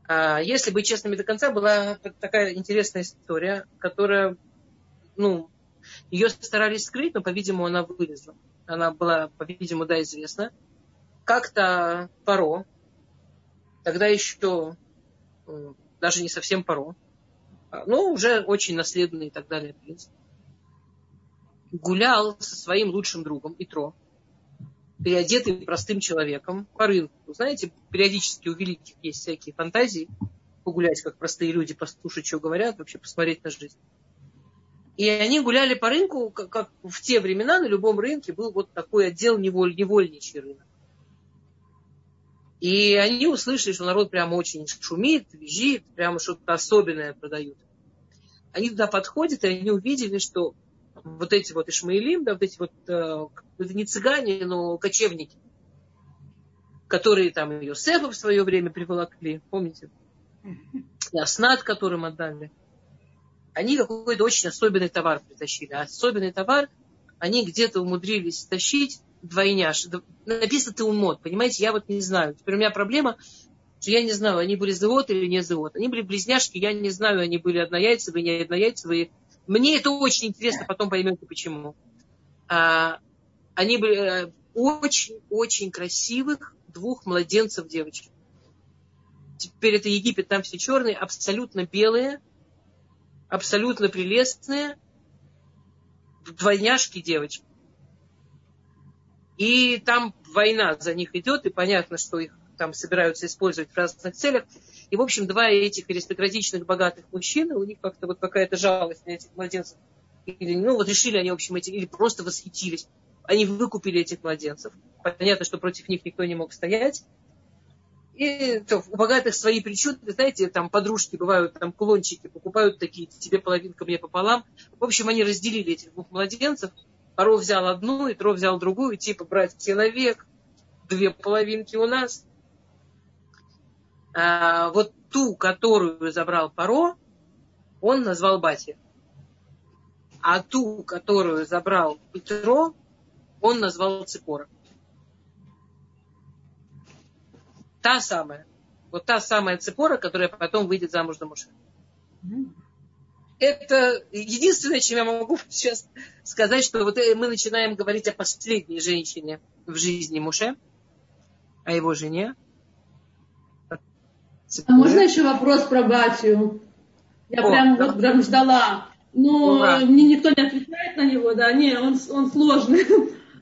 А если быть честными до конца, была такая интересная история, которая, ну, Ее старались скрыть, но, по-видимому, она вылезла. Она была, по-видимому, да, известна. Как-то Паро, тогда еще даже не совсем Паро, а, но уже очень наследный и так далее принц, гулял со своим лучшим другом Итро, переодетый простым человеком по рынку. Знаете, периодически у великих есть всякие фантазии, погулять, как простые люди, послушать, что говорят, вообще посмотреть на жизнь. И они гуляли по рынку, как, как в те времена на любом рынке был вот такой отдел неволь, невольничий рынок. И они услышали, что народ прямо очень шумит, визжит, прямо что-то особенное продают. Они туда подходят, и они увидели, что вот эти вот Ишмаилим, да, вот эти вот, э, это не цыгане, но кочевники, которые там ее Сефа в свое время приволокли, помните? И Аснат, которым отдали. Они какой-то очень особенный товар притащили. А особенный товар они где-то умудрились тащить двойняш. Написано ты умот, понимаете, я вот не знаю. Теперь у меня проблема, что я не знаю, они были завод или не завод. Они были близняшки, я не знаю, они были однояйцевые, не однояйцевые. Мне это очень интересно, потом поймете почему. А, они были очень-очень э, красивых двух младенцев девочек. Теперь это Египет, там все черные, абсолютно белые, абсолютно прелестные, двойняшки девочки. И там война за них идет, и понятно, что их там собираются использовать в разных целях. И, в общем, два этих аристократичных, богатых мужчины, у них как-то вот какая-то жалость на этих младенцев. Или, ну, вот решили они, в общем, эти, или просто восхитились. Они выкупили этих младенцев. Понятно, что против них никто не мог стоять. И то, у богатых свои причуды, знаете, там подружки бывают, там кулончики покупают такие, тебе половинка, мне пополам. В общем, они разделили этих двух младенцев. Паро взял одну, и Тро взял другую, типа брать человек, две половинки у нас. А, вот ту, которую забрал Паро, он назвал Бати. А ту, которую забрал Петро, он назвал Ципора. Та самая. Вот та самая Ципора, которая потом выйдет замуж за мужа. Это единственное, чем я могу сейчас сказать, что вот мы начинаем говорить о последней женщине в жизни Муше, о его жене. А можно еще вопрос про Батию? Я о, прям, да. вот, прям ждала. Но Ура. мне никто не отвечает на него, да, не, он, он сложный.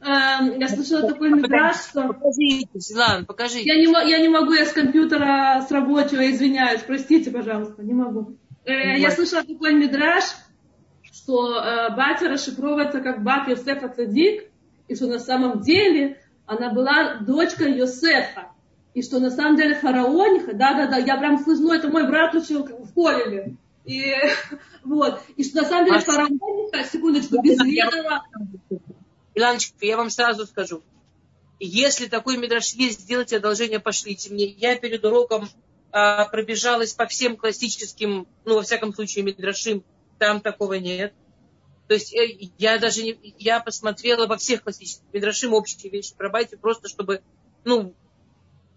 Эм, я слышала такой мидраж, что... Покажите, Светлана, покажите. Я не, я не могу, я с компьютера с рабочего, извиняюсь, простите, пожалуйста, не могу. Э, я слышала такой мидраж, что э, батя расшифровывается как Бат Йосефа Цадик, и что на самом деле она была дочкой Йосефа. И что на самом деле фараониха, да-да-да, я прям слышу, ну это мой брат учил в Колеле. И вот, и что на самом деле фараониха, секундочку, без ведома, Иланочка, я вам сразу скажу. Если такой мидраш есть, сделайте одолжение, пошлите мне. Я перед уроком а, пробежалась по всем классическим, ну, во всяком случае, мидрашим. Там такого нет. То есть э, я даже не, я посмотрела во всех классических мидрашим общие вещи про Байтю, просто чтобы, ну,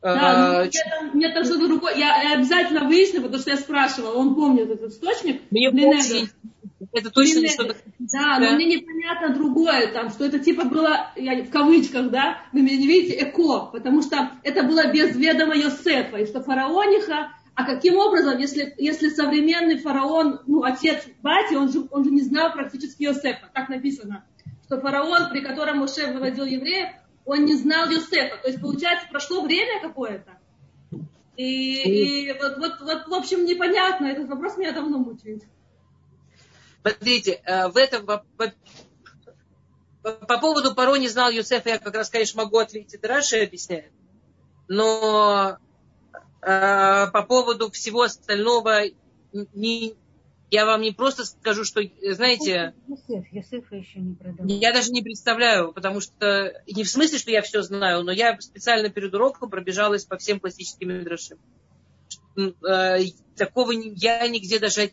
да, а, ну, мне там что-то другое. Я обязательно выясню, потому что я спрашивала, он помнит этот источник. Мне очень это точно не что-то... Да, но мне непонятно другое, там, что это типа было, я в кавычках, да, вы меня не видите, эко, потому что это было без ведома Йосефа, и что фараониха, а каким образом, если, если современный фараон, ну, отец Бати, он же, он же не знал практически Йосефа, так написано, что фараон, при котором Моше выводил евреев, он не знал Йосефа, то есть, получается, прошло время какое-то, и, и вот, вот, вот, в общем, непонятно, этот вопрос меня давно мучает. Смотрите, э, в этом по поводу Паро не знал Юсефа, я как раз, конечно, могу ответить, это Раши объясняет. Но э, по поводу всего остального не, я вам не просто скажу, что, знаете, Юсеф, Юсефа еще не продал. я даже не представляю, потому что не в смысле, что я все знаю, но я специально перед уроком пробежалась по всем классическим мидрашим. Э, такого я нигде даже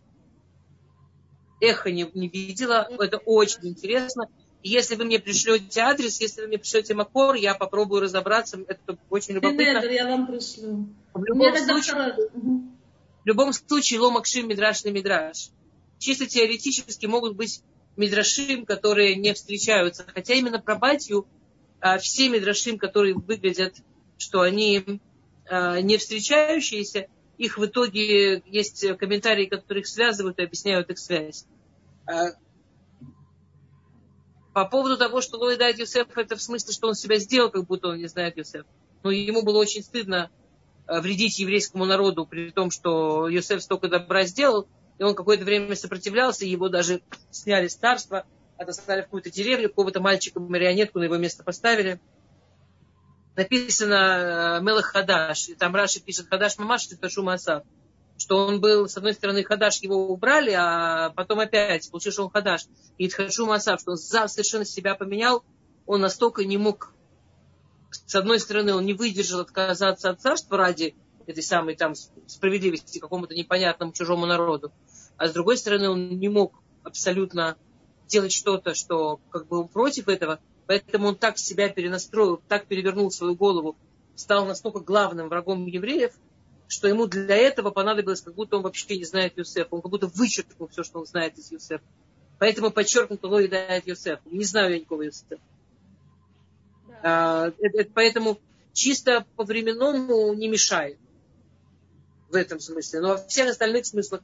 эхо не, не видела. Это очень интересно. если вы мне пришлете адрес, если вы мне пришлете макор, я попробую разобраться. Это очень любопытно. Нет, я вам пришлю. В любом, случае, в любом случае, ломакши мидраш на мидраш. Чисто теоретически могут быть мидрашим, которые не встречаются. Хотя именно про батью а, все мидрашим, которые выглядят, что они а, не встречающиеся, их в итоге есть комментарии, которые их связывают и объясняют их связь. А, по поводу того, что Лой дает Юсеф, это в смысле, что он себя сделал, как будто он не знает Юсеф. Но ему было очень стыдно вредить еврейскому народу, при том, что Юсеф столько добра сделал, и он какое-то время сопротивлялся, его даже сняли с царства, отослали в какую-то деревню, какого-то мальчика-марионетку на его место поставили. Написано э, Мелах Хадаш, и там Раши пишет Хадаш Мамаш, это Шумасав, что он был, с одной стороны, Хадаш его убрали, а потом опять получил, что он Хадаш. И Хашу Масав, что он совершенно себя поменял, он настолько не мог, с одной стороны, он не выдержал отказаться от царства ради этой самой там справедливости какому-то непонятному чужому народу а с другой стороны он не мог абсолютно делать что-то, что как бы он против этого, поэтому он так себя перенастроил, так перевернул свою голову, стал настолько главным врагом евреев, что ему для этого понадобилось, как будто он вообще не знает Юсефа. Он как будто вычеркнул все, что он знает из Юсефа. Поэтому подчеркнуто Ло едает Юсеф. Не знаю я никого Юсефа. Да. А, это, это, поэтому чисто по временному не мешает в этом смысле. Но во всех остальных смыслах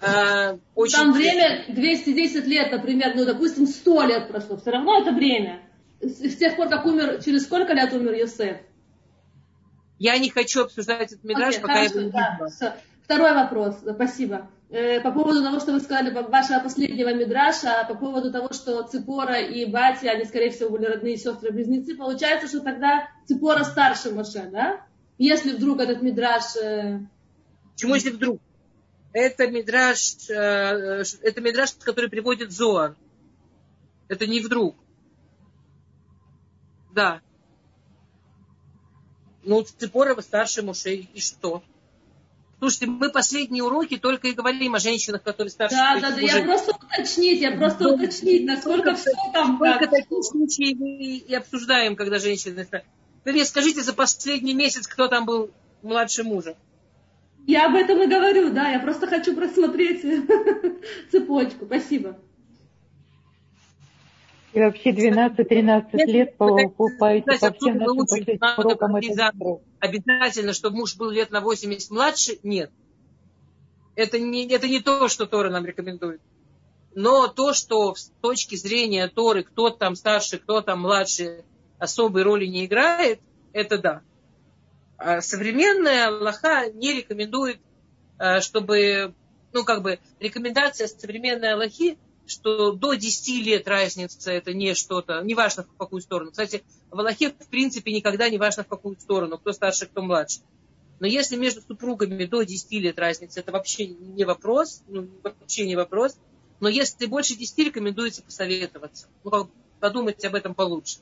э, очень... Там время 210 лет, например, ну, допустим, 100 лет прошло, все равно это время. С, тех пор, как умер, через сколько лет умер Йосеф? Я не хочу обсуждать этот мидраж, okay, пока хорошо, я да, все. Второй вопрос, спасибо. Э, по поводу того, что вы сказали, вашего последнего мидраша, по поводу того, что Ципора и Бати, они, скорее всего, были родные сестры-близнецы, получается, что тогда Ципора старше Моше, да? Если вдруг этот мидраж... Э... Почему если вдруг? это мидраж, э, это мидраж, который приводит Зоар. Это не вдруг. Да. Ну, Ципорова старше Мушей, и что? Слушайте, мы последние уроки только и говорим о женщинах, которые старше Да, да, да, я просто уточнить, я просто ну, уточнить, насколько все там. Только такие случаи мы и обсуждаем, когда женщины... Вы мне скажите, за последний месяц кто там был младше мужа? Я об этом и говорю, да, я просто хочу просмотреть цепочку. Спасибо. И вообще 12-13 лет покупаете по всем нашим урокам. Обязательно, чтобы муж был лет на 80 младше? Нет. Это не, это не то, что Тора нам рекомендует. Но то, что с точки зрения Торы, кто там старше, кто там младше, особой роли не играет, это да. А современная Аллаха не рекомендует, а, чтобы, ну, как бы, рекомендация современной Аллахи, что до 10 лет разница это не что-то, не важно в какую сторону. Кстати, в Аллахе в принципе никогда не важно в какую сторону, кто старше, кто младше. Но если между супругами до 10 лет разница, это вообще не вопрос, ну, вообще не вопрос. Но если больше 10, рекомендуется посоветоваться. Ну, подумать об этом получше.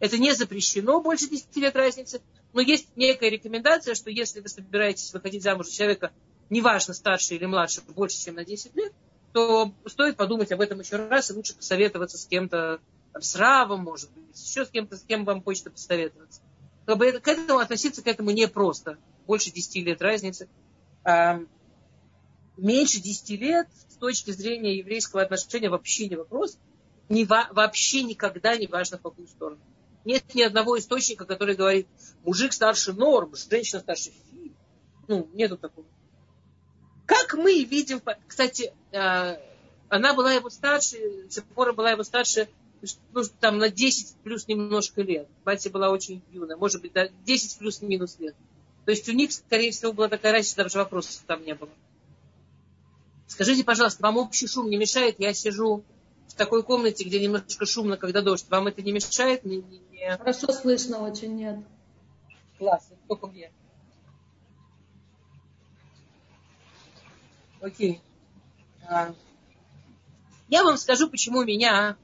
Это не запрещено, больше 10 лет разницы, но есть некая рекомендация, что если вы собираетесь выходить замуж за человека, неважно, старше или младше, больше, чем на 10 лет, то стоит подумать об этом еще раз и лучше посоветоваться с кем-то, с Равом, может быть, еще с кем-то, с кем вам хочется посоветоваться. Как к этому относиться к этому непросто. Больше 10 лет разницы. Меньше 10 лет с точки зрения еврейского отношения вообще не вопрос. Не, вообще никогда не важно, в какую сторону. Нет ни одного источника, который говорит, мужик старше норм, женщина старше фи. Ну, нету такого. Как мы видим, кстати, э, она была его старше, Цепора была его старше, ну, там на 10 плюс немножко лет. Батя была очень юная, может быть, 10 плюс-минус лет. То есть у них, скорее всего, была такая разница, даже вопросов там не было. Скажите, пожалуйста, вам общий шум не мешает? Я сижу в такой комнате, где немножко шумно, когда дождь. Вам это не мешает? Не, не, не... Хорошо слышно очень, нет. Классно, только мне. Окей. А, я вам скажу, почему меня...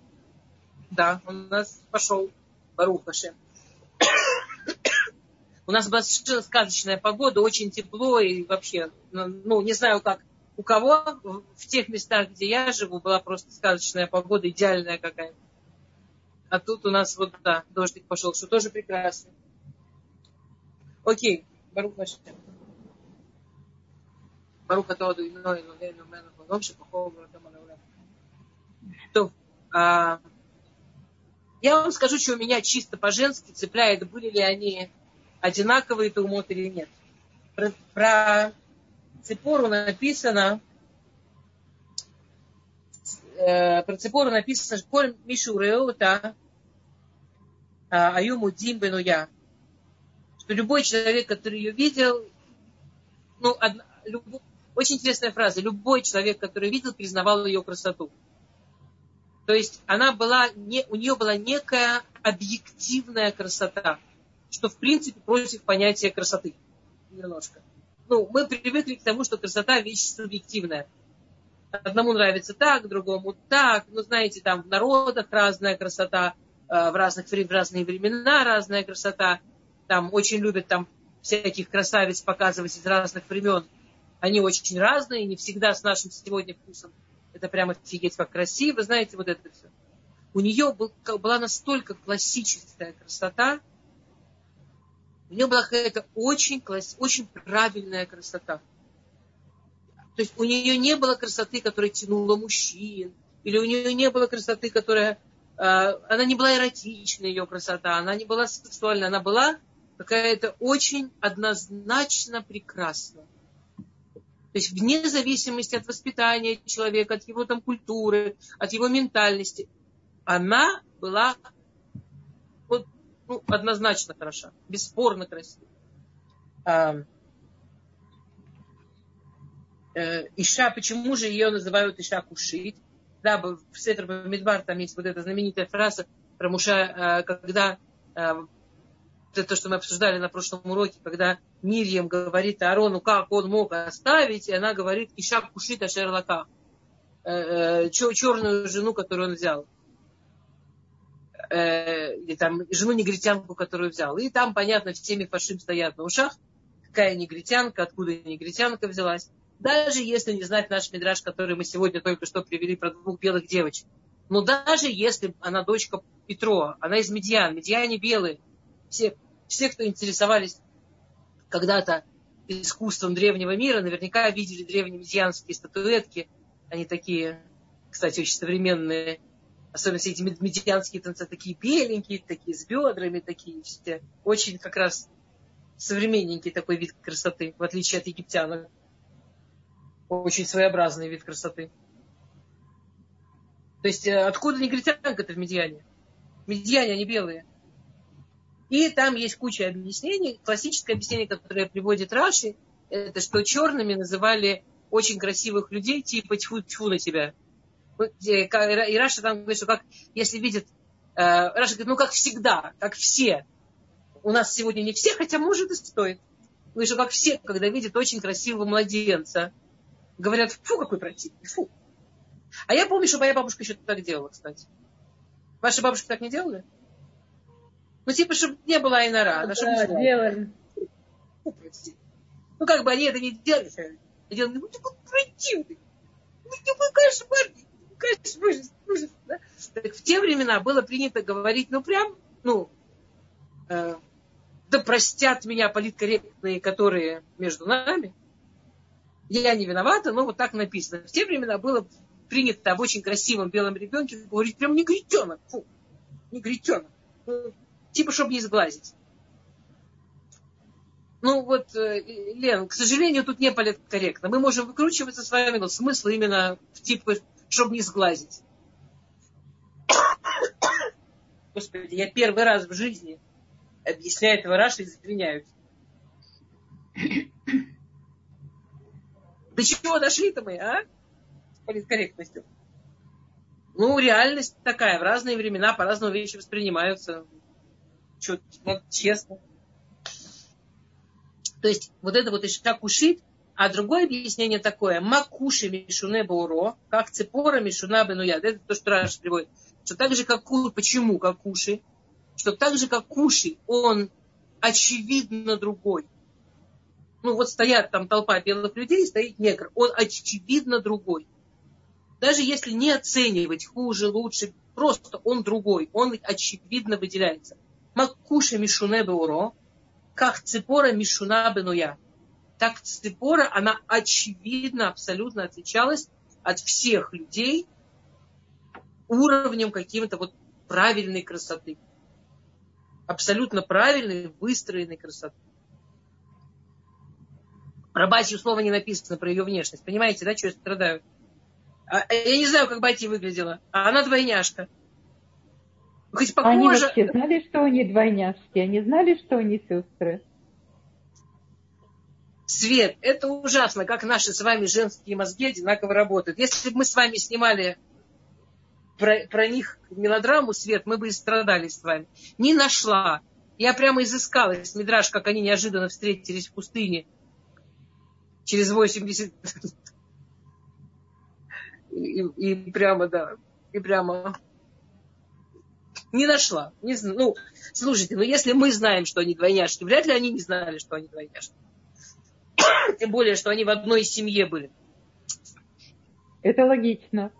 Да, у нас пошел Барухашем. У нас была совершенно сказочная погода, очень тепло и вообще, ну, ну не знаю, как у кого в тех местах, где я живу, была просто сказочная погода, идеальная какая-то. А тут у нас вот, да, дождик пошел, что тоже прекрасно. Окей, Барух Машем. Барух Атоду Иной Лулейну Мену Холом Шепахову Ратам То, а, я вам скажу, что у меня чисто по-женски цепляет, были ли они одинаковые тумот или нет. Про, про Цепору написано, э, про Цепору написано, что Мишу Реота Аюму Димбену я. Что любой человек, который ее видел, ну, одна, люб, очень интересная фраза, любой человек, который видел, признавал ее красоту. То есть она была, не, у нее была некая объективная красота, что в принципе против понятия красоты немножко. Ну, мы привыкли к тому, что красота вещь субъективная. Одному нравится так, другому так. Ну, знаете, там в народах разная красота, э, в, разных, в разные времена разная красота. Там очень любят там всяких красавиц показывать из разных времен. Они очень разные, не всегда с нашим сегодня вкусом это прямо офигеть как красиво, знаете, вот это все. У нее был, была настолько классическая красота, у нее была какая-то очень, класс, очень правильная красота. То есть у нее не было красоты, которая тянула мужчин, или у нее не было красоты, которая... Э, она не была эротичная, ее красота, она не была сексуальная, она была какая-то очень однозначно прекрасная. То есть вне зависимости от воспитания человека, от его там культуры, от его ментальности, она была вот, ну, однозначно хороша, бесспорно красива. А, э, Иша, почему же ее называют Иша Кушит? Да, в Сетр Мидбар там есть вот эта знаменитая фраза про Муша, э, когда э, это то, что мы обсуждали на прошлом уроке, когда Мирьям говорит Аарону, как он мог оставить, и она говорит, Иша Кушита Шерлака, э, э, черную жену, которую он взял. Э, или там жену негритянку, которую взял. И там, понятно, все мифашим стоят на ушах, какая негритянка, откуда негритянка взялась. Даже если не знать наш мидраж, который мы сегодня только что привели про двух белых девочек. Но даже если она дочка Петро, она из Медьян, Медьяне белые, все, все, кто интересовались когда-то искусством древнего мира, наверняка видели древние медианские статуэтки. Они такие, кстати, очень современные. Особенно все эти медианские танцы такие беленькие, такие с бедрами, такие все. Очень как раз современненький такой вид красоты, в отличие от египтянок. Очень своеобразный вид красоты. То есть э, откуда негритянка-то в Медиане? Медиане, они белые. И там есть куча объяснений. Классическое объяснение, которое приводит Раши, это что черными называли очень красивых людей, типа тьфу, тьфу на тебя. И Раша там говорит, что как, если видит, э, Раша говорит, ну как всегда, как все. У нас сегодня не все, хотя может и стоит. Ну и что как все, когда видят очень красивого младенца, говорят, фу, какой противный, фу. А я помню, что моя бабушка еще так делала, кстати. Ваши бабушки так не делали? Ну, типа, чтобы не было Айнара. Да, чтобы делали. Ну, как бы они это не делали. Они делали, ну, такой противный. Ну, такой кошмар. Конечно, ужас, ужас. Да? Так в те времена было принято говорить, ну, прям, ну, э, да простят меня политкорректные, которые между нами. Я не виновата, но вот так написано. В те времена было принято об очень красивом белом ребенке говорить прям негритенок. Фу, негритенок типа, чтобы не сглазить. Ну вот, э, Лен, к сожалению, тут не политкорректно. Мы можем выкручиваться с вами, но смысл именно в типа, чтобы не сглазить. Господи, я первый раз в жизни объясняю этого Раша и извиняюсь. До чего дошли-то мы, а? С политкорректностью. Ну, реальность такая. В разные времена по-разному вещи воспринимаются. Что, ну, честно. То есть вот это вот Иша кушит, а другое объяснение такое, макуши мишуне бауро, как цепора мишуна бенуяд. Это то, что Раш приводит. Что так же, как куши, почему как куши? Что так же, как куши, он очевидно другой. Ну вот стоят там толпа белых людей, стоит негр. Он очевидно другой. Даже если не оценивать хуже, лучше, просто он другой. Он очевидно выделяется. Макуша Мишуне Беуро, как Цепора Мишуна Бенуя. Так Цепора, она очевидно, абсолютно отличалась от всех людей, уровнем каким-то вот правильной красоты. Абсолютно правильной, выстроенной красоты. Про Басью слова не написано, про ее внешность. Понимаете, да, что я страдаю? А, я не знаю, как Бати выглядела, а она двойняшка. Хоть похоже... Они вообще знали, что они двойняшки? Они знали, что они сестры? Свет, это ужасно, как наши с вами женские мозги одинаково работают. Если бы мы с вами снимали про, про них мелодраму «Свет», мы бы и страдали с вами. Не нашла. Я прямо изыскала из Мидраж, как они неожиданно встретились в пустыне через 80 и, и прямо, да, и прямо не нашла. Не, ну, слушайте, ну если мы знаем, что они двойняшки, вряд ли они не знали, что они двойняшки. Тем более, что они в одной семье были. Это логично.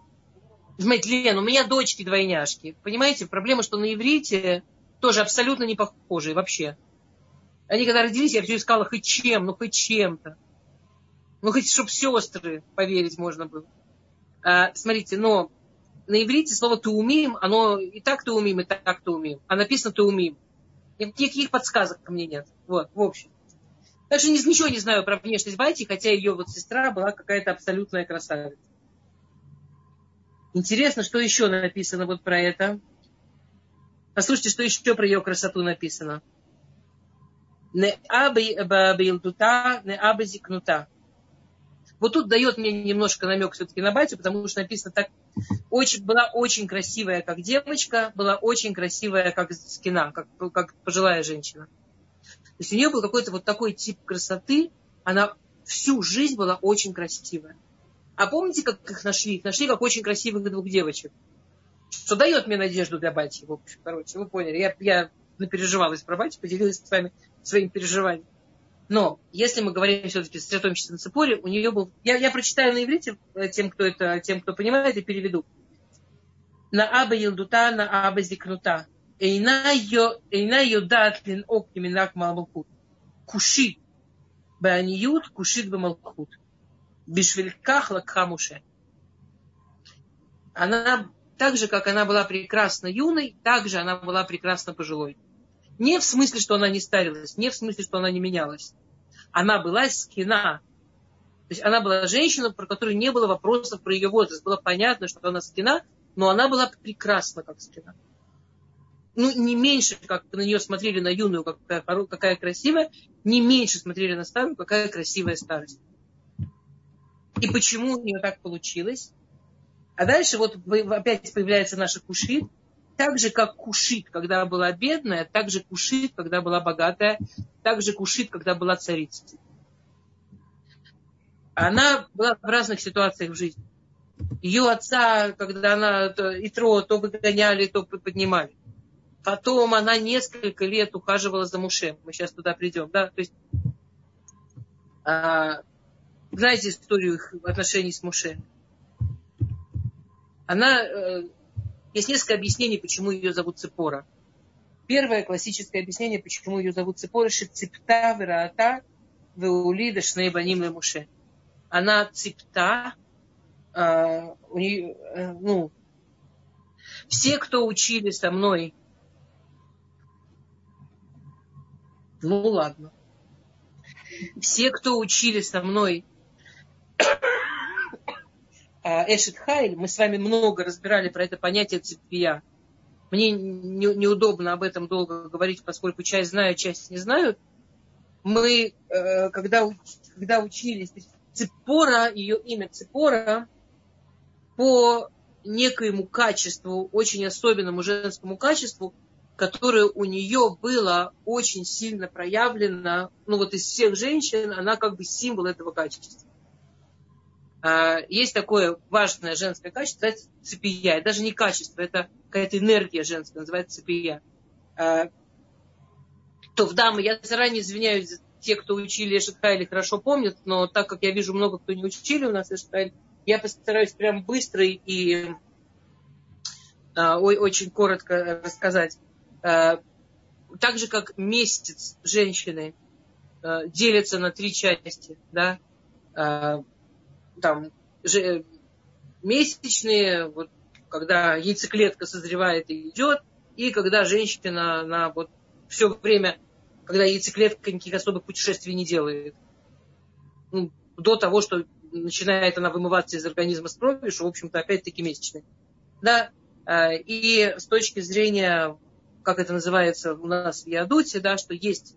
Знаете, Лен, у меня дочки двойняшки. Понимаете, проблема, что на иврите тоже абсолютно не похожие вообще. Они когда родились, я все искала хоть чем, ну хоть чем-то. Ну хоть чтоб сестры поверить можно было. А, смотрите, но на иврите слово «туумим», оно и так «туумим», и так «туумим». А написано «туумим». Никаких подсказок ко мне нет. Вот, в общем. Даже ничего не знаю про внешность Байти, хотя ее вот сестра была какая-то абсолютная красавица. Интересно, что еще написано вот про это. Послушайте, что еще про ее красоту написано. Не аби баилдута, не аби зикнута. Вот тут дает мне немножко намек все-таки на Батю, потому что написано так. Очень, была очень красивая, как девочка, была очень красивая, как скина, как, как пожилая женщина. То есть у нее был какой-то вот такой тип красоты, она всю жизнь была очень красивая. А помните, как их нашли? Их нашли как очень красивых двух девочек. Что дает мне надежду для Бати, в общем, короче, вы поняли. Я, я напереживалась про Бати, поделилась с вами своим переживанием. Но если мы говорим все-таки, сосредоточимся на Цепоре, у нее был... Я, я прочитаю на иврите э, тем, кто это, тем, кто понимает, и переведу. На аба елдута, на аба зикнута. Эйна йодат лин окни минак малмалкут. Кушит. Баниют кушит бамалкут. Бишвильках лакхамуше. Она так же, как она была прекрасно юной, так же она была прекрасно пожилой. Не в смысле, что она не старилась, не в смысле, что она не менялась. Она была скина. То есть она была женщина, про которую не было вопросов про ее возраст. Было понятно, что она скина, но она была прекрасна, как скина ну, не меньше, как на нее смотрели на юную, какая, какая красивая, не меньше смотрели на старую, какая красивая старость. И почему у нее так получилось? А дальше вот опять появляется наша кушит. Так же, как кушит, когда была бедная, так же кушит, когда была богатая, так же кушит, когда была царицей. Она была в разных ситуациях в жизни. Ее отца, когда она и тро, то выгоняли, то поднимали. Потом она несколько лет ухаживала за Мушем. Мы сейчас туда придем. Да? То есть, а, знаете историю их отношений с Муше? Она, э, есть несколько объяснений, почему ее зовут Цепора. Первое классическое объяснение, почему ее зовут Цепора, Шицепта, Вераата, Веулида, Шнейбаним Муше. Она цепта, э, э, ну, все, кто учили со мной Ну ладно. Все, кто учили со мной Эшет Хайль, мы с вами много разбирали про это понятие цепия. Мне не, неудобно об этом долго говорить, поскольку часть знаю, часть не знаю. Мы, э, когда, когда учились, Цепора, ее имя Цепора, по некоему качеству, очень особенному женскому качеству, которое у нее было очень сильно проявлено, ну вот из всех женщин, она как бы символ этого качества. А, есть такое важное женское качество, называется цепия. Это даже не качество, это какая-то энергия женская, называется цепия. А, то в дамы, я заранее извиняюсь, те, кто учили Эшетхайли, хорошо помнят, но так как я вижу много, кто не учили у нас Эшетхайли, я постараюсь прям быстро и а, очень коротко рассказать. Так же, как месяц женщины делится на три части, да, э, там, месячные, вот, когда яйцеклетка созревает и идет, и когда женщина на вот все время, когда яйцеклетка никаких особых путешествий не делает. Ну, до того, что начинает она вымываться из организма с кровью, что, в общем-то, опять-таки месячные. Да, а, и с точки зрения, как это называется у нас в Ядуте, да, что есть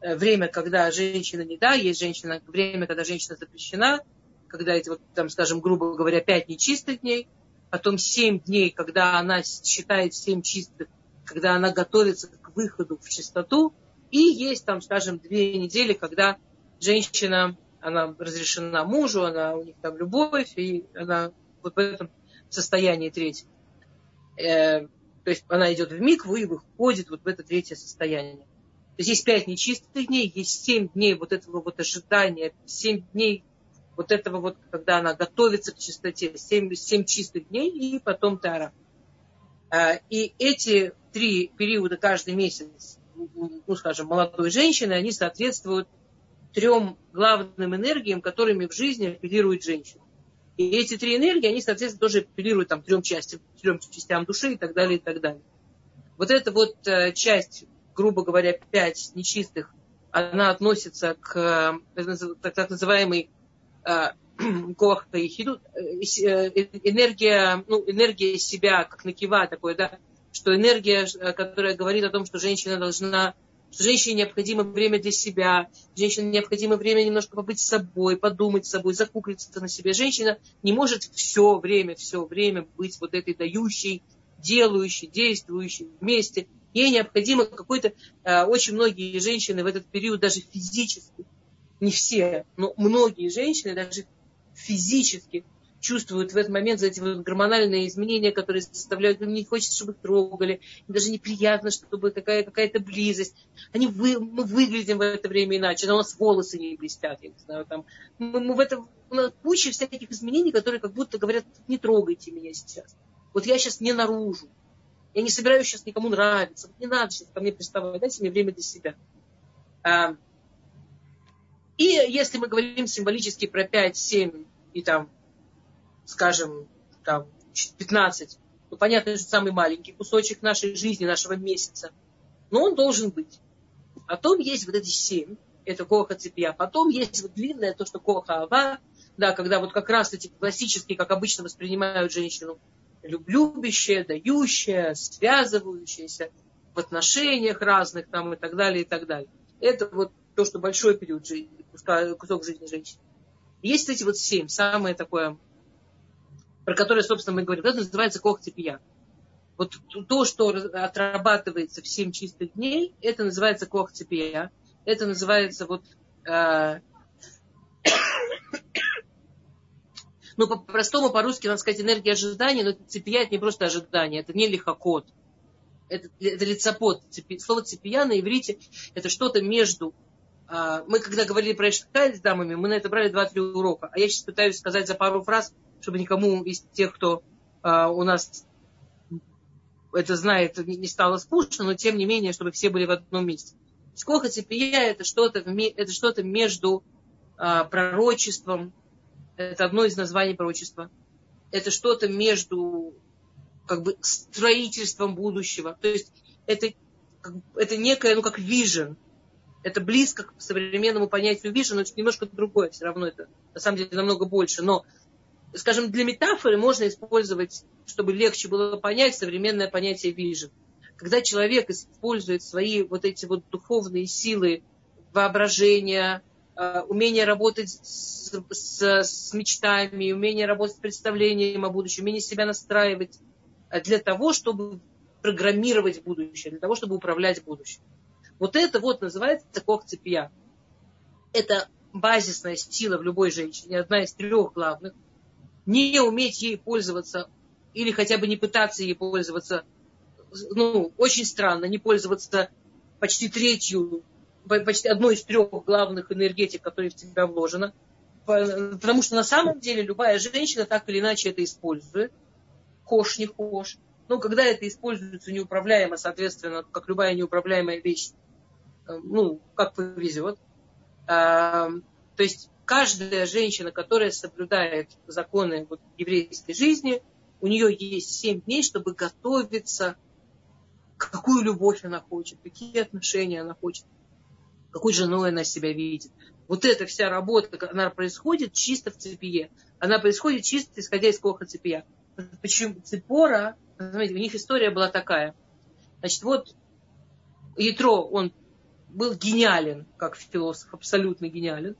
э, время, когда женщина не да, есть женщина, время, когда женщина запрещена, когда эти, вот, там, скажем, грубо говоря, пять нечистых дней, потом семь дней, когда она считает семь чистых, когда она готовится к выходу в чистоту, и есть там, скажем, две недели, когда женщина, она разрешена мужу, она у них там любовь, и она вот в этом состоянии третьем. Э, то есть она идет в микву и выходит вот в это третье состояние. То есть есть пять нечистых дней, есть семь дней вот этого вот ожидания, семь дней вот этого вот, когда она готовится к чистоте, семь, семь чистых дней и потом тара. А, и эти три периода каждый месяц, ну, скажем, молодой женщины, они соответствуют трем главным энергиям, которыми в жизни апеллирует женщина. И эти три энергии, они, соответственно, тоже апеллируют там, трем, частям, трем частям души и так далее, и так далее. Вот эта вот э, часть, грубо говоря, пять нечистых, она относится к э, так называемой Кох Ехиду, энергия, ну, энергия себя, как накива такое, да, что энергия, э, которая говорит о том, что женщина должна, что женщине необходимо время для себя, женщине необходимо время немножко побыть с собой, подумать с собой, закуклиться на себе. Женщина не может все время, все время быть вот этой дающей, делающей, действующей вместе. Ей необходимо какой-то, э, очень многие женщины в этот период даже физически не все, но многие женщины даже физически чувствуют в этот момент эти вот гормональные изменения, которые заставляют, им не хочется, чтобы их трогали, им даже неприятно, чтобы какая, какая-то близость. Они вы, мы выглядим в это время иначе, но у нас волосы не блестят, я не знаю, там. Мы, мы в этом, у нас куча всяких изменений, которые как будто говорят, не трогайте меня сейчас. Вот я сейчас не наружу. Я не собираюсь сейчас никому нравиться. Не надо сейчас ко мне приставать. Дайте мне время для себя. А, и если мы говорим символически про 5, 7 и там, скажем, там 15, то понятно, что самый маленький кусочек нашей жизни, нашего месяца. Но он должен быть. Потом есть вот эти семь, это коха цепья. Потом есть вот длинное, то, что коха ава, да, когда вот как раз эти классические, как обычно воспринимают женщину, любящая, дающая, связывающаяся в отношениях разных там и так далее, и так далее. Это вот то, что большой период жизни, кусок жизни женщины. Есть эти вот семь, самое такое, про которое, собственно, мы говорим, это называется кохцепия. Вот то, что отрабатывается в семь чистых дней, это называется кохцепия. Это называется вот э, ну, по-простому, по-русски, надо сказать, энергия ожидания, но цепия это не просто ожидание, это не лихокот. Это, это лицепот. Слово цепия на иврите это что-то между мы когда говорили про Эшталь с дамами, мы на это брали 2-3 урока. А я сейчас пытаюсь сказать за пару фраз, чтобы никому из тех, кто а, у нас это знает, не стало скучно, но тем не менее, чтобы все были в одном месте. Сколько цепия это что-то, это что-то между а, пророчеством, это одно из названий пророчества, это что-то между как бы строительством будущего. То есть это, это некое, ну как vision, это близко к современному понятию vision, но это немножко другое, все равно это на самом деле намного больше. Но, скажем, для метафоры можно использовать, чтобы легче было понять современное понятие vision. Когда человек использует свои вот эти вот духовные силы, воображения, э, умение работать с, с, с мечтами, умение работать с представлением о будущем, умение себя настраивать э, для того, чтобы программировать будущее, для того, чтобы управлять будущим. Вот это вот называется кох цепья. Это базисная сила в любой женщине, одна из трех главных. Не уметь ей пользоваться или хотя бы не пытаться ей пользоваться, ну, очень странно, не пользоваться почти третью, почти одной из трех главных энергетик, которые в тебя вложено. Потому что на самом деле любая женщина так или иначе это использует. Кош, не кош. Но когда это используется неуправляемо, соответственно, как любая неуправляемая вещь, ну, как повезет. А, то есть каждая женщина, которая соблюдает законы вот, еврейской жизни, у нее есть семь дней, чтобы готовиться, какую любовь она хочет, какие отношения она хочет, какой женой она себя видит. Вот эта вся работа, она происходит чисто в цепие. Она происходит чисто исходя из коха цепия. Почему Цепора, смотрите, у них история была такая. Значит, вот Ятро, он был гениален, как философ, абсолютно гениален.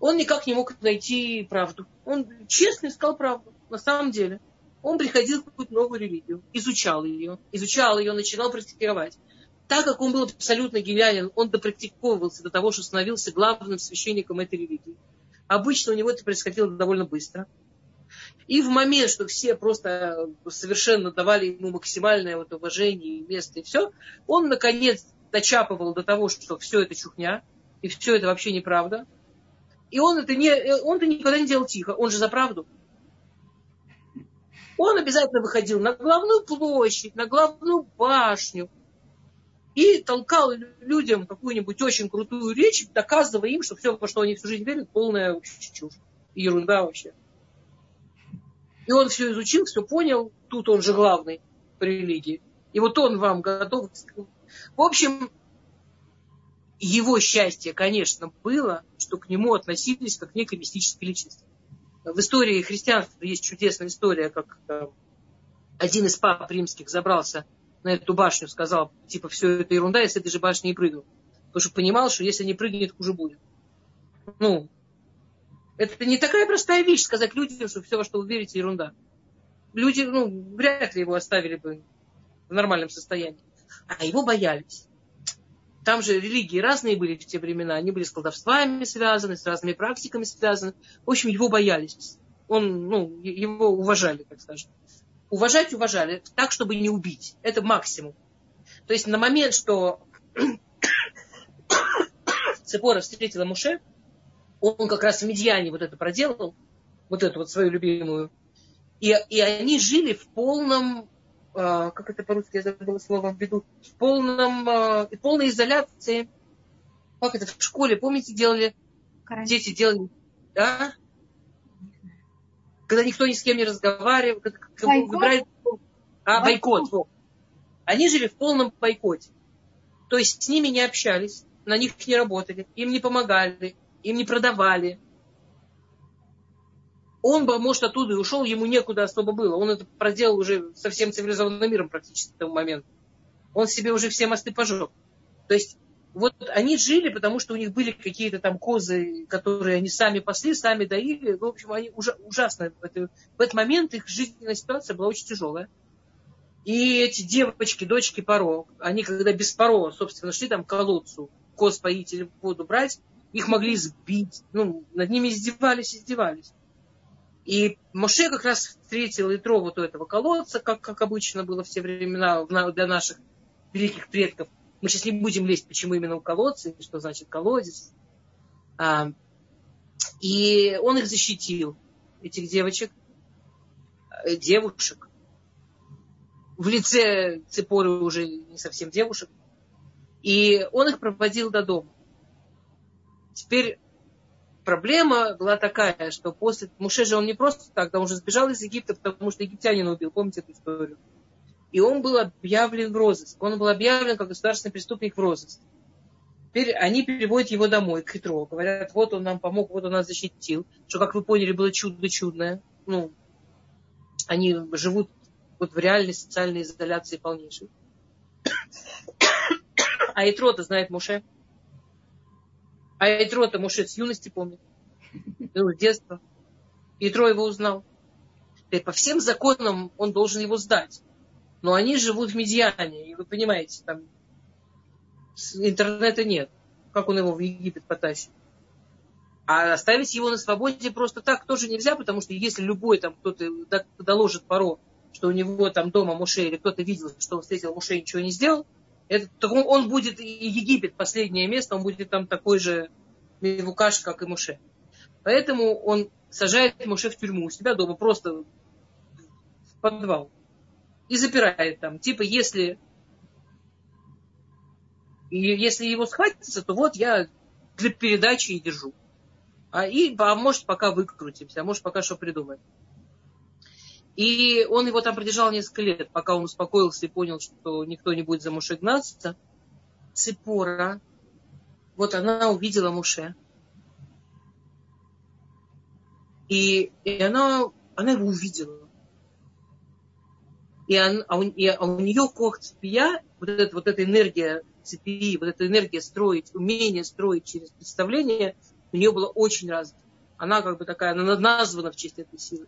Он никак не мог найти правду. Он честно искал правду, на самом деле. Он приходил в какую-то новую религию, изучал ее, изучал ее, начинал практиковать. Так как он был абсолютно гениален, он допрактиковывался до того, что становился главным священником этой религии. Обычно у него это происходило довольно быстро. И в момент, что все просто совершенно давали ему максимальное вот уважение и место, и все, он, наконец, дочапывал до того, что все это чухня, и все это вообще неправда. И он это, не, он это никогда не делал тихо, он же за правду. Он обязательно выходил на главную площадь, на главную башню и толкал людям какую-нибудь очень крутую речь, доказывая им, что все, во что они всю жизнь верят, полная чушь. Ерунда вообще. И он все изучил, все понял. Тут он же главный по религии. И вот он вам готов. В общем, его счастье, конечно, было, что к нему относились как к некой мистической личности в истории христианства есть чудесная история, как э, один из пап римских забрался на эту башню, сказал, типа, все это ерунда, я с этой же башни не прыгну. Потому что понимал, что если не прыгнет, хуже будет. Ну, это не такая простая вещь, сказать людям, что все, во что вы верите, ерунда. Люди, ну, вряд ли его оставили бы в нормальном состоянии. А его боялись. Там же религии разные были в те времена. Они были с колдовствами связаны, с разными практиками связаны. В общем, его боялись. Он, ну, его уважали, так скажем. Уважать уважали, так, чтобы не убить. Это максимум. То есть на момент, что Цепора встретила Муше, он как раз в Медьяне вот это проделал, вот эту вот свою любимую. И, и они жили в полном как это по-русски, я забыла слово, введу, в полном, а, полной изоляции. Как это в школе, помните, делали, Карантин. дети делали, да? Когда никто ни с кем не разговаривал, бойкот? выбирали, а, бойкот. бойкот. Они жили в полном бойкоте. То есть с ними не общались, на них не работали, им не помогали, им не продавали, он бы, может, оттуда и ушел, ему некуда особо было. Он это проделал уже со всем цивилизованным миром практически к тому моменту. Он себе уже все мосты пожег. То есть вот они жили, потому что у них были какие-то там козы, которые они сами пасли, сами доили. В общем, они ужа, ужасно. В этот момент их жизненная ситуация была очень тяжелая. И эти девочки, дочки Паро, они когда без Паро, собственно, шли там к колодцу, коз поить или воду брать, их могли сбить, ну, над ними издевались, издевались. И Моше как раз встретил Итро вот у этого колодца, как, как обычно было в те времена для наших великих предков. Мы сейчас не будем лезть, почему именно у колодца, что значит колодец. А, и он их защитил, этих девочек, э, девушек. В лице Цепоры уже не совсем девушек. И он их проводил до дома. Теперь проблема была такая, что после Муше же он не просто так, да, он уже сбежал из Египта, потому что египтянин убил, помните эту историю? И он был объявлен в розыск. Он был объявлен как государственный преступник в розыск. Теперь они переводят его домой, к Хитро. Говорят, вот он нам помог, вот он нас защитил. Что, как вы поняли, было чудо чудное. Ну, они живут вот в реальной социальной изоляции полнейшей. А Итро-то знает Муше. А Итро-то Муше с юности помнит. С детства. Итро его узнал. И по всем законам он должен его сдать. Но они живут в Медиане, и вы понимаете, там интернета нет. Как он его в Египет потащит? А оставить его на свободе просто так тоже нельзя, потому что если любой там кто-то доложит Паро, что у него там дома Муше, или кто-то видел, что он встретил Муше и ничего не сделал, это, он, он будет, Египет, последнее место, он будет там такой же Мивукаш, как и Муше. Поэтому он сажает Муше в тюрьму у себя дома, просто в подвал. И запирает там. Типа, если, если его схватится, то вот я для передачи и держу. А, и, а может, пока выкрутимся, а может, пока что придумаем. И он его там продержал несколько лет, пока он успокоился и понял, что никто не будет за Муше гнаться. Цепора, вот она увидела Муше. И, и она, она его увидела. И, он, а, у, и а у нее кох цепия, вот эта, вот эта энергия цепи, вот эта энергия строить, умение строить через представление, у нее была очень развита. Она как бы такая, она названа в честь этой силы.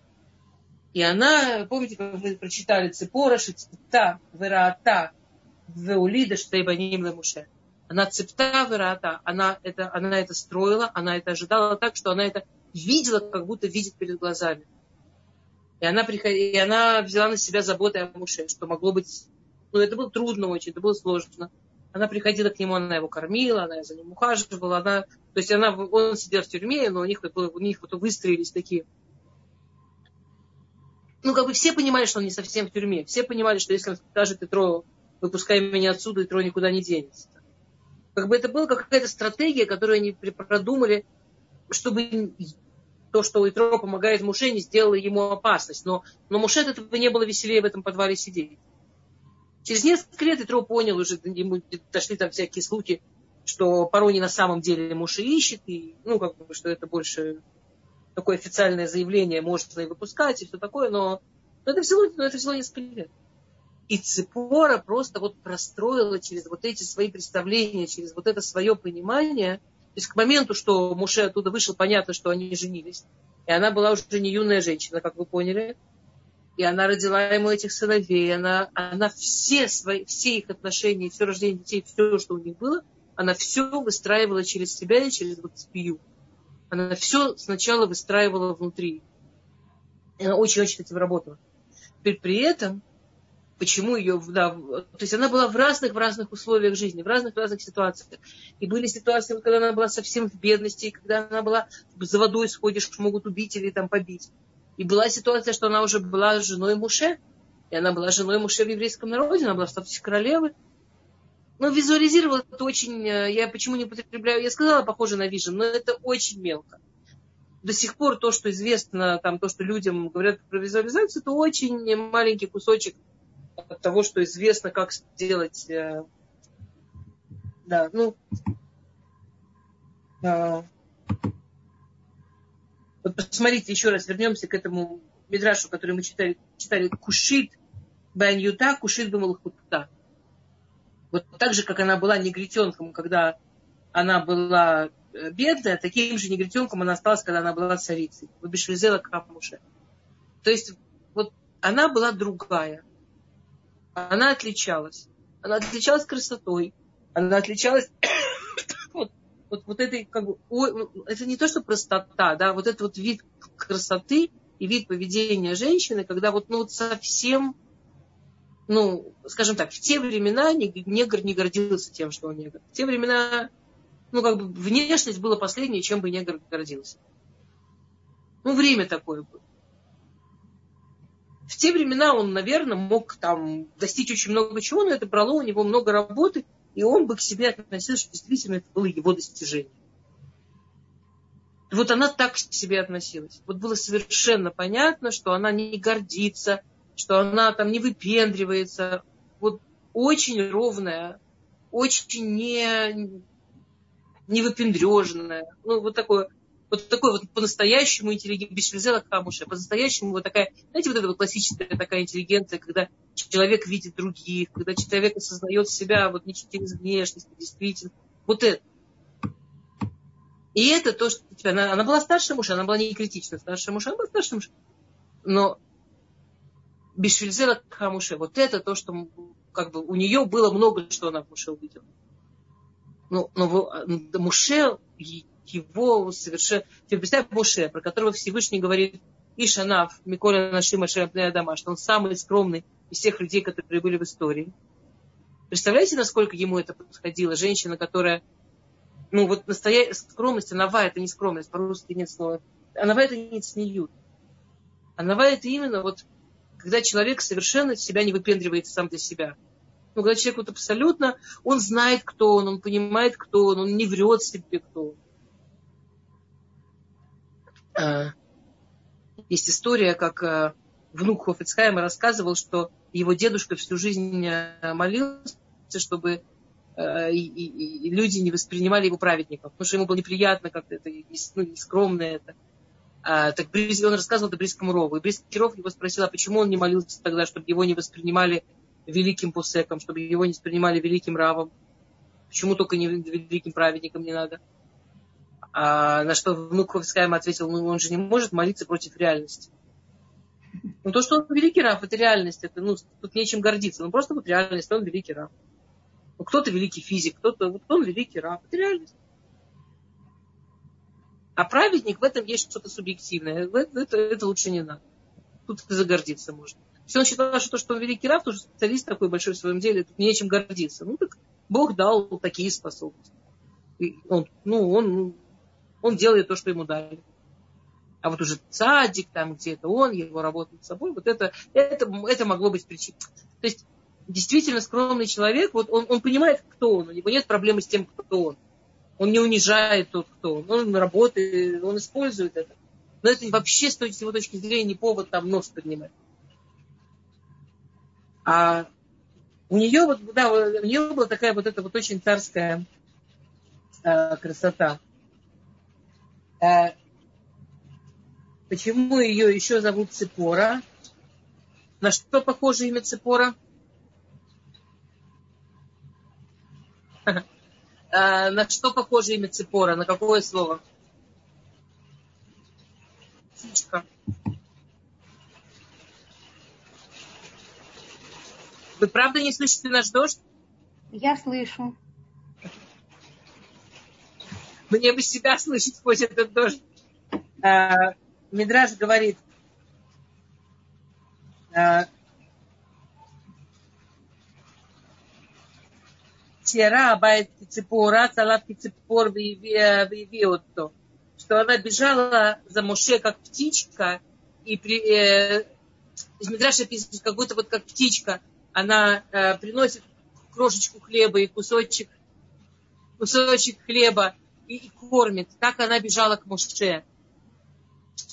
И она, помните, вы прочитали, Цепора, Шицепта, Вераата, Веулида, Штейбаним Лемуше. Она цепта Вераата, она это, она это строила, она это ожидала так, что она это видела, как будто видит перед глазами. И она, приход... и она взяла на себя заботы о Муше, что могло быть... Ну, это было трудно очень, это было сложно. Она приходила к нему, она его кормила, она за ним ухаживала. Она... То есть она... он сидел в тюрьме, но у них, у них вот выстроились такие... Ну, как бы все понимали, что он не совсем в тюрьме. Все понимали, что если он скажет Итро, выпускай меня отсюда, Итро никуда не денется. Как бы это была какая-то стратегия, которую они продумали, чтобы то, что Итро помогает Муше, не сделало ему опасность. Но, но Муше от этого не было веселее в этом подвале сидеть. Через несколько лет Итро понял, уже ему дошли там всякие слухи, что Парони на самом деле Муше ищет, и, ну, как бы, что это больше такое официальное заявление, можно и выпускать, и все такое, но, но это, всего, но это всего несколько лет. И Цепора просто вот простроила через вот эти свои представления, через вот это свое понимание – то есть к моменту, что Муше оттуда вышел, понятно, что они женились. И она была уже не юная женщина, как вы поняли. И она родила ему этих сыновей. Она, она все, свои, все их отношения, все рождение детей, все, что у них было, она все выстраивала через себя и через вот спию. Она все сначала выстраивала внутри. И она очень-очень этим работала. Теперь при этом почему ее, да, то есть она была в разных, в разных условиях жизни, в разных, в разных ситуациях. И были ситуации, когда она была совсем в бедности, когда она была за водой сходишь, могут убить или там побить. И была ситуация, что она уже была женой Муше, и она была женой Муше в еврейском народе, она была в статусе королевы. Но визуализировала это очень, э, я почему не употребляю, я сказала, похоже на вижен, но это очень мелко. До сих пор то, что известно, там, то, что людям говорят про визуализацию, это очень маленький кусочек от того, что известно, как сделать. Э, да, ну. Э, вот посмотрите еще раз, вернемся к этому Мидрашу, который мы читали, читали Кушит Баньюта, Кушит Бамалхутта. Вот так же, как она была негритенком, когда она была э, бедная, таким же негритенком она осталась, когда она была царицей. Выбешвизела Камуше. То есть вот она была другая она отличалась. Она отличалась красотой. Она отличалась вот, вот, вот этой, как бы, ой, это не то, что простота, да, вот этот вот вид красоты и вид поведения женщины, когда вот, ну, вот совсем, ну, скажем так, в те времена негр не гордился тем, что он негр. В те времена, ну, как бы, внешность была последнее, чем бы негр гордился. Ну, время такое было в те времена он, наверное, мог там достичь очень много чего, но это брало у него много работы, и он бы к себе относился, что действительно это было его достижение. Вот она так к себе относилась. Вот было совершенно понятно, что она не гордится, что она там не выпендривается. Вот очень ровная, очень не, не выпендрежная. Ну, вот такое вот такой вот по-настоящему интеллигент, без Швизела Камуша, по-настоящему вот такая, знаете, вот эта вот классическая такая интеллигенция, когда человек видит других, когда человек осознает себя вот не через внешность, действительно. Вот это. И это то, что она, она была старше мужа, она была не критично старше мужа, она была старше мужа. Но Бишвильзела Хамуше, вот это то, что как бы у нее было много, что она в Муше увидела. Ну, но Муше его совершенно... Ты представь Моше, про которого Всевышний говорит, Ишанав, Миколя Нашима Адама, что он самый скромный из всех людей, которые были в истории. Представляете, насколько ему это подходило? Женщина, которая, ну вот настоящая скромность, анава это не скромность, по-русски нет слова. Анава это не цниют. Анава это именно вот, когда человек совершенно себя не выпендривается сам для себя. Ну, когда человек вот абсолютно, он знает, кто он, он понимает, кто он, он не врет себе, кто он. А, есть история, как а, внук Хофицхайма рассказывал, что его дедушка всю жизнь э, молился, чтобы э, и, и, и люди не воспринимали его праведником, потому что ему было неприятно как-то это, ну, и скромно это. А, так он рассказывал это Брискому Рову. И Брисский Ров его спросил, а почему он не молился тогда, чтобы его не воспринимали великим пусеком, чтобы его не воспринимали великим равом. Почему только не великим праведником не надо? А, на что внук Хофицхайма ответил, ну он же не может молиться против реальности. Ну, то, что он великий раб, это реальность, это, ну, тут нечем гордиться. Ну, просто вот реальность, он великий раб. Ну, кто-то великий физик, кто-то, вот он великий раб, это реальность. А праведник, в этом есть что-то субъективное. Это, это, это лучше не надо. Тут загордиться можно. Если он считал, что то, что он великий раб, то что специалист такой большой в своем деле, тут нечем гордиться. Ну, так Бог дал такие способности. И он, ну, он, он делает то, что ему дали. А вот уже садик, там где-то он, его работает с собой, вот это, это, это могло быть причиной. То есть действительно скромный человек, вот он, он понимает, кто он, у него нет проблемы с тем, кто он. Он не унижает тот, кто он. Работает, он использует это. Но это вообще с его точки зрения не повод там нос поднимать. А у нее вот, да, у нее была такая вот эта вот очень царская э, красота. Э, Почему ее еще зовут Цепора? На что похоже имя Цепора? А, на что похоже имя Цепора? На какое слово? Птичка. Вы правда не слышите наш дождь? Я слышу. Мне бы себя слышать сквозь этот дождь. А, Мидраж говорит, Тера Абайт Кицепора, Цалат Кицепор то, что она бежала за Моше как птичка, и при, э, из Мидраша пишет, как будто вот как птичка, она э, приносит крошечку хлеба и кусочек, кусочек хлеба и, и кормит. Так она бежала к Моше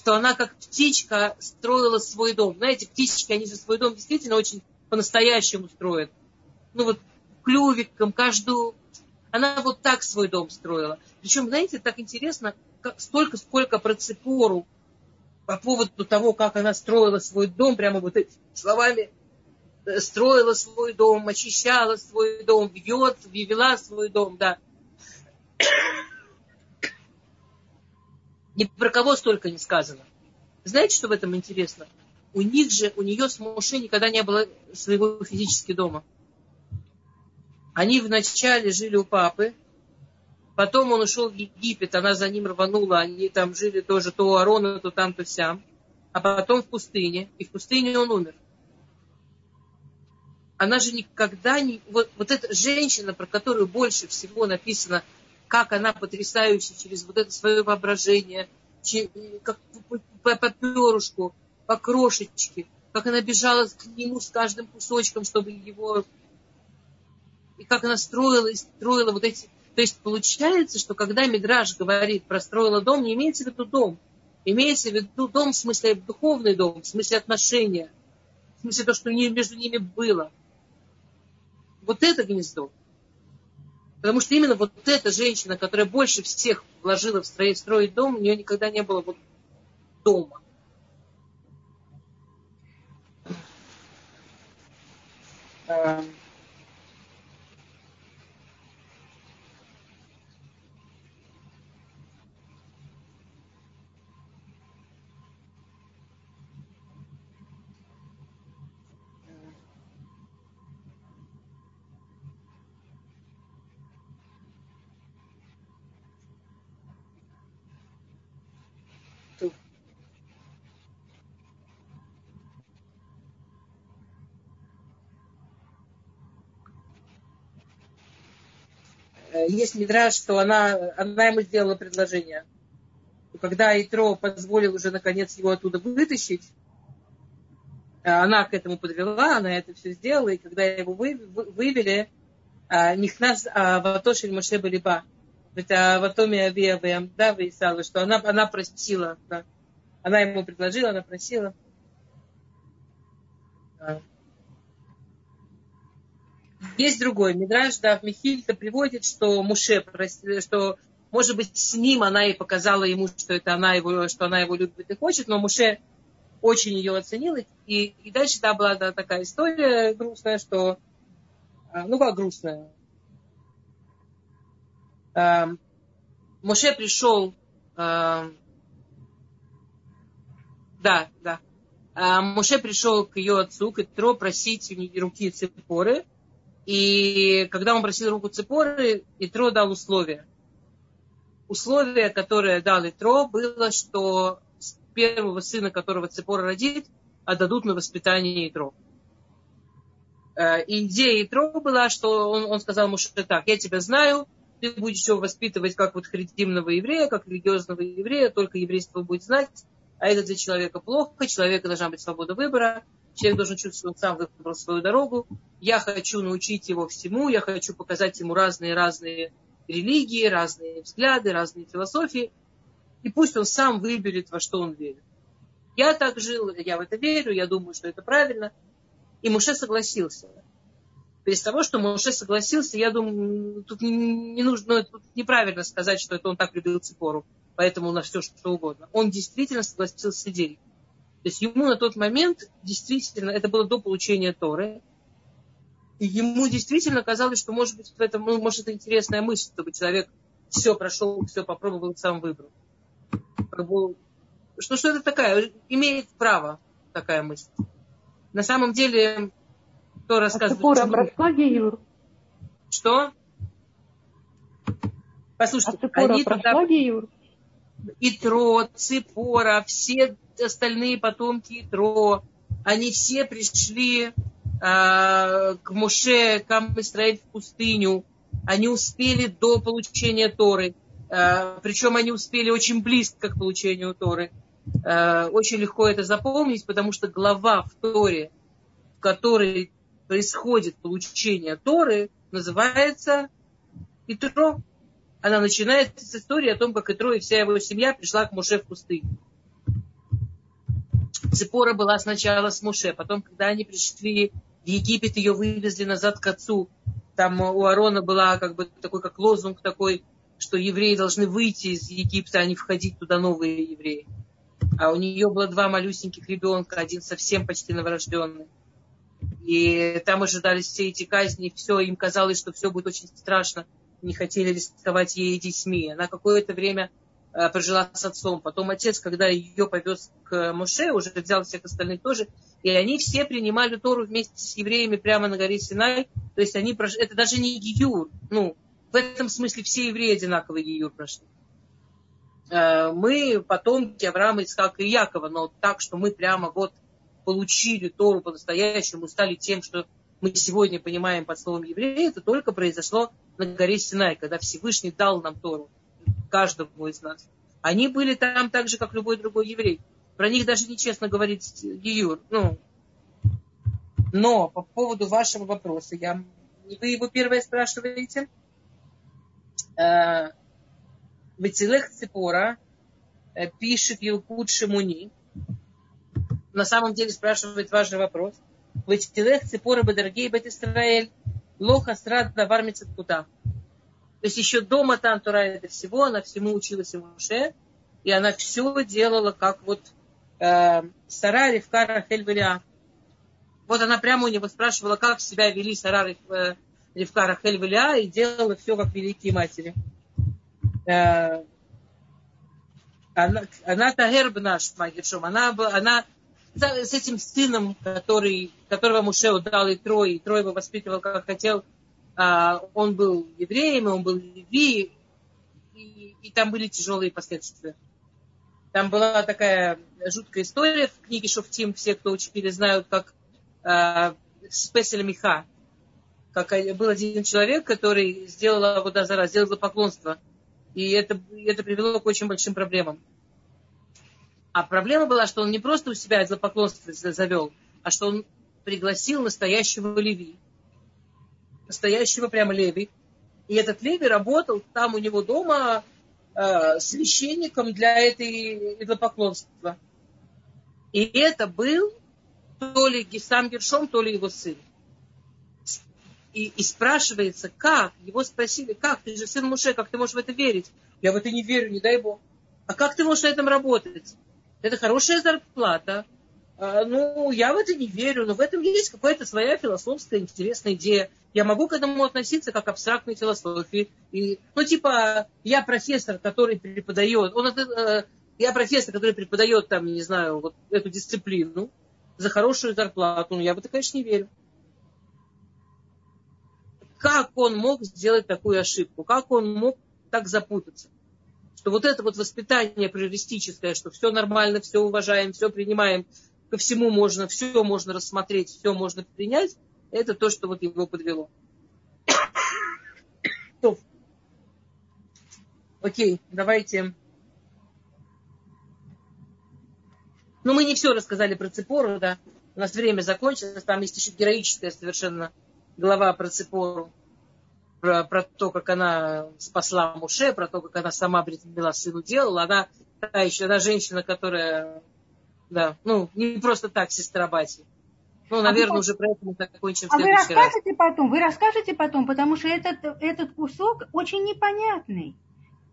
что она как птичка строила свой дом. Знаете, птички, они за свой дом действительно очень по-настоящему строят. Ну вот клювиком, каждую... Она вот так свой дом строила. Причем, знаете, так интересно, как, столько, сколько про Цепору по поводу того, как она строила свой дом, прямо вот этими словами, э, строила свой дом, очищала свой дом, вьет, вела свой дом, да. Ни про кого столько не сказано. Знаете, что в этом интересно? У них же, у нее с Моше никогда не было своего физически дома. Они вначале жили у папы, потом он ушел в Египет, она за ним рванула, они там жили тоже то у Арона, то там, то сям. А потом в пустыне, и в пустыне он умер. Она же никогда не... Вот, вот эта женщина, про которую больше всего написано – как она потрясающая через вот это свое воображение, как по, по перышку, по крошечке, как она бежала к нему с каждым кусочком, чтобы его... И как она строила строила вот эти... То есть получается, что когда Мидраж говорит про строила дом, не имеется в виду дом. Имеется в виду дом в смысле духовный дом, в смысле отношения, в смысле то, что между ними было. Вот это гнездо. Потому что именно вот эта женщина, которая больше всех вложила в строить, строить дом, у нее никогда не было вот дома. Um... есть мидраж, что она, она ему сделала предложение. И когда Итро позволил уже наконец его оттуда вытащить, э, она к этому подвела, она это все сделала, и когда его вывели, э, Нихнас а, Ватошель Моше Балиба, это Ватоми Авия Ваямда Ваисала, что она, она просила, да. она ему предложила, она просила. Есть другой Мидраж, да, в Михильта приводит, что Муше, что, может быть, с ним она и показала ему, что это она его, что она его любит и хочет, но Муше очень ее оценил. И, и дальше да, была да, такая история грустная, что, а, ну как грустная, Моше пришел, да, да, Моше пришел к ее отцу, к Итро, просить руки Цепоры. И когда он просил руку Цепоры, Итро дал условия. Условие, которое дал Итро, было, что первого сына, которого Цепора родит, отдадут на воспитание Итро. Э, идея Итро была, что он, он сказал Муше так, я тебя знаю, ты будешь его воспитывать как вот харидимного еврея, как религиозного еврея, только еврейство будет знать, а это для человека плохо, человека должна быть свобода выбора, человек должен чувствовать, что он сам выбрал свою дорогу, я хочу научить его всему, я хочу показать ему разные-разные религии, разные взгляды, разные философии, и пусть он сам выберет, во что он верит. Я так жил, я в это верю, я думаю, что это правильно. И Муше согласился без того, что Моше согласился, я думаю, тут не, нужно, ну, тут неправильно сказать, что это он так любил Ципору, поэтому на все что угодно. Он действительно согласился идеей. То есть ему на тот момент действительно, это было до получения Торы, и ему действительно казалось, что может быть в этом, ну, может это интересная мысль, чтобы человек все прошел, все попробовал, сам выбрал. Что, что это такая, имеет право такая мысль. На самом деле, кто рассказывает? А прошла Геюр? Что? Послушайте, а они прошла туда... Геюр? Итро, Цепора, все остальные потомки Итро, они все пришли э, к Моше, к Амисраэль в пустыню. Они успели до получения Торы. Э, причем они успели очень близко к получению Торы. Э, очень легко это запомнить, потому что глава в Торе, в которой происходит получение Торы, называется Итро. Она начинается с истории о том, как Итро и вся его семья пришла к Муше в пустыню. Цепора была сначала с Муше, потом, когда они пришли в Египет, ее вывезли назад к отцу. Там у Арона была как бы такой, как лозунг такой, что евреи должны выйти из Египта, а не входить туда новые евреи. А у нее было два малюсеньких ребенка, один совсем почти новорожденный. И там ожидались все эти казни, все, им казалось, что все будет очень страшно. Не хотели рисковать ей детьми. Она какое-то время прожила с отцом. Потом отец, когда ее повез к Моше, уже взял всех остальных тоже. И они все принимали Тору вместе с евреями прямо на горе Синай. То есть они прош... это даже не Гиюр. Ну, в этом смысле все евреи одинаковый Гиюр прошли. Э, мы потомки Авраама, Исхака и Якова, но так, что мы прямо вот получили Тору по-настоящему, стали тем, что мы сегодня понимаем под словом евреи, это только произошло на горе Синай, когда Всевышний дал нам Тору, каждому из нас. Они были там так же, как любой другой еврей. Про них даже нечестно говорить Гиюр. Ну, но по поводу вашего вопроса, я, вы его первое спрашиваете. Бецилех Ципора э, пишет Елкут Шимуни, на самом деле спрашивает важный вопрос. Вытилех цепора бедаргей бет Исраэль лоха срад давар куда. То есть еще дома там Тура это всего, она всему училась в Муше, и она все делала, как вот э, Сара Ривка Рахель Велиа. Вот она прямо у него спрашивала, как себя вели Сара э, Ривка Рахель Велиа, и делала все, как великие матери. Э, она, она Тагерб наш, Магишом, она, она с этим сыном, который, которого Муше дал и Трой, и Трой его воспитывал, как хотел, он был евреем, он был леви, и, и там были тяжелые последствия. Там была такая жуткая история в книге Шофтим, все, кто учили, знают, как а, Спесель Миха, как был один человек, который сделал Аводазара, сделал поклонство. И это, это привело к очень большим проблемам. А проблема была, что он не просто у себя поклонство завел, а что он пригласил настоящего Леви. Настоящего прямо Леви. И этот Леви работал там у него дома э, священником для этой идолопоклонства. И это был то ли сам Гершом, то ли его сын. И, и спрашивается, как? Его спросили, как? Ты же сын Муше, как ты можешь в это верить? Я в это не верю, не дай Бог. А как ты можешь на этом работать? Это хорошая зарплата. А, ну, я в это не верю, но в этом есть какая-то своя философская интересная идея. Я могу к этому относиться как к абстрактной философии. И, ну, типа, я профессор, который преподает, он, э, я профессор, который преподает там, не знаю, вот эту дисциплину за хорошую зарплату. Ну, я в это, конечно, не верю. Как он мог сделать такую ошибку? Как он мог так запутаться? Что вот это вот воспитание приористическое, что все нормально, все уважаем, все принимаем, ко всему можно, все можно рассмотреть, все можно принять, это то, что вот его подвело. Окей, давайте. Ну, мы не все рассказали про Цепору, да. У нас время закончилось. Там есть еще героическая совершенно глава про Цепору. Про, про то, как она спасла Муше, про то, как она сама предмела сыну делала. Она та еще, она женщина, которая да, ну, не просто так, сестра Бати. Ну, наверное, а уже про это мы закончим А вы расскажете раз. потом, вы расскажете потом, потому что этот, этот кусок очень непонятный.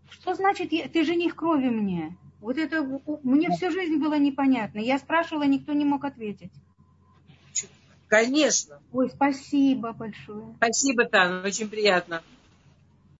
Что значит, ты жених крови мне? Вот это мне всю жизнь было непонятно. Я спрашивала, никто не мог ответить. Конечно. Ой, спасибо большое. Спасибо, Тан, очень приятно.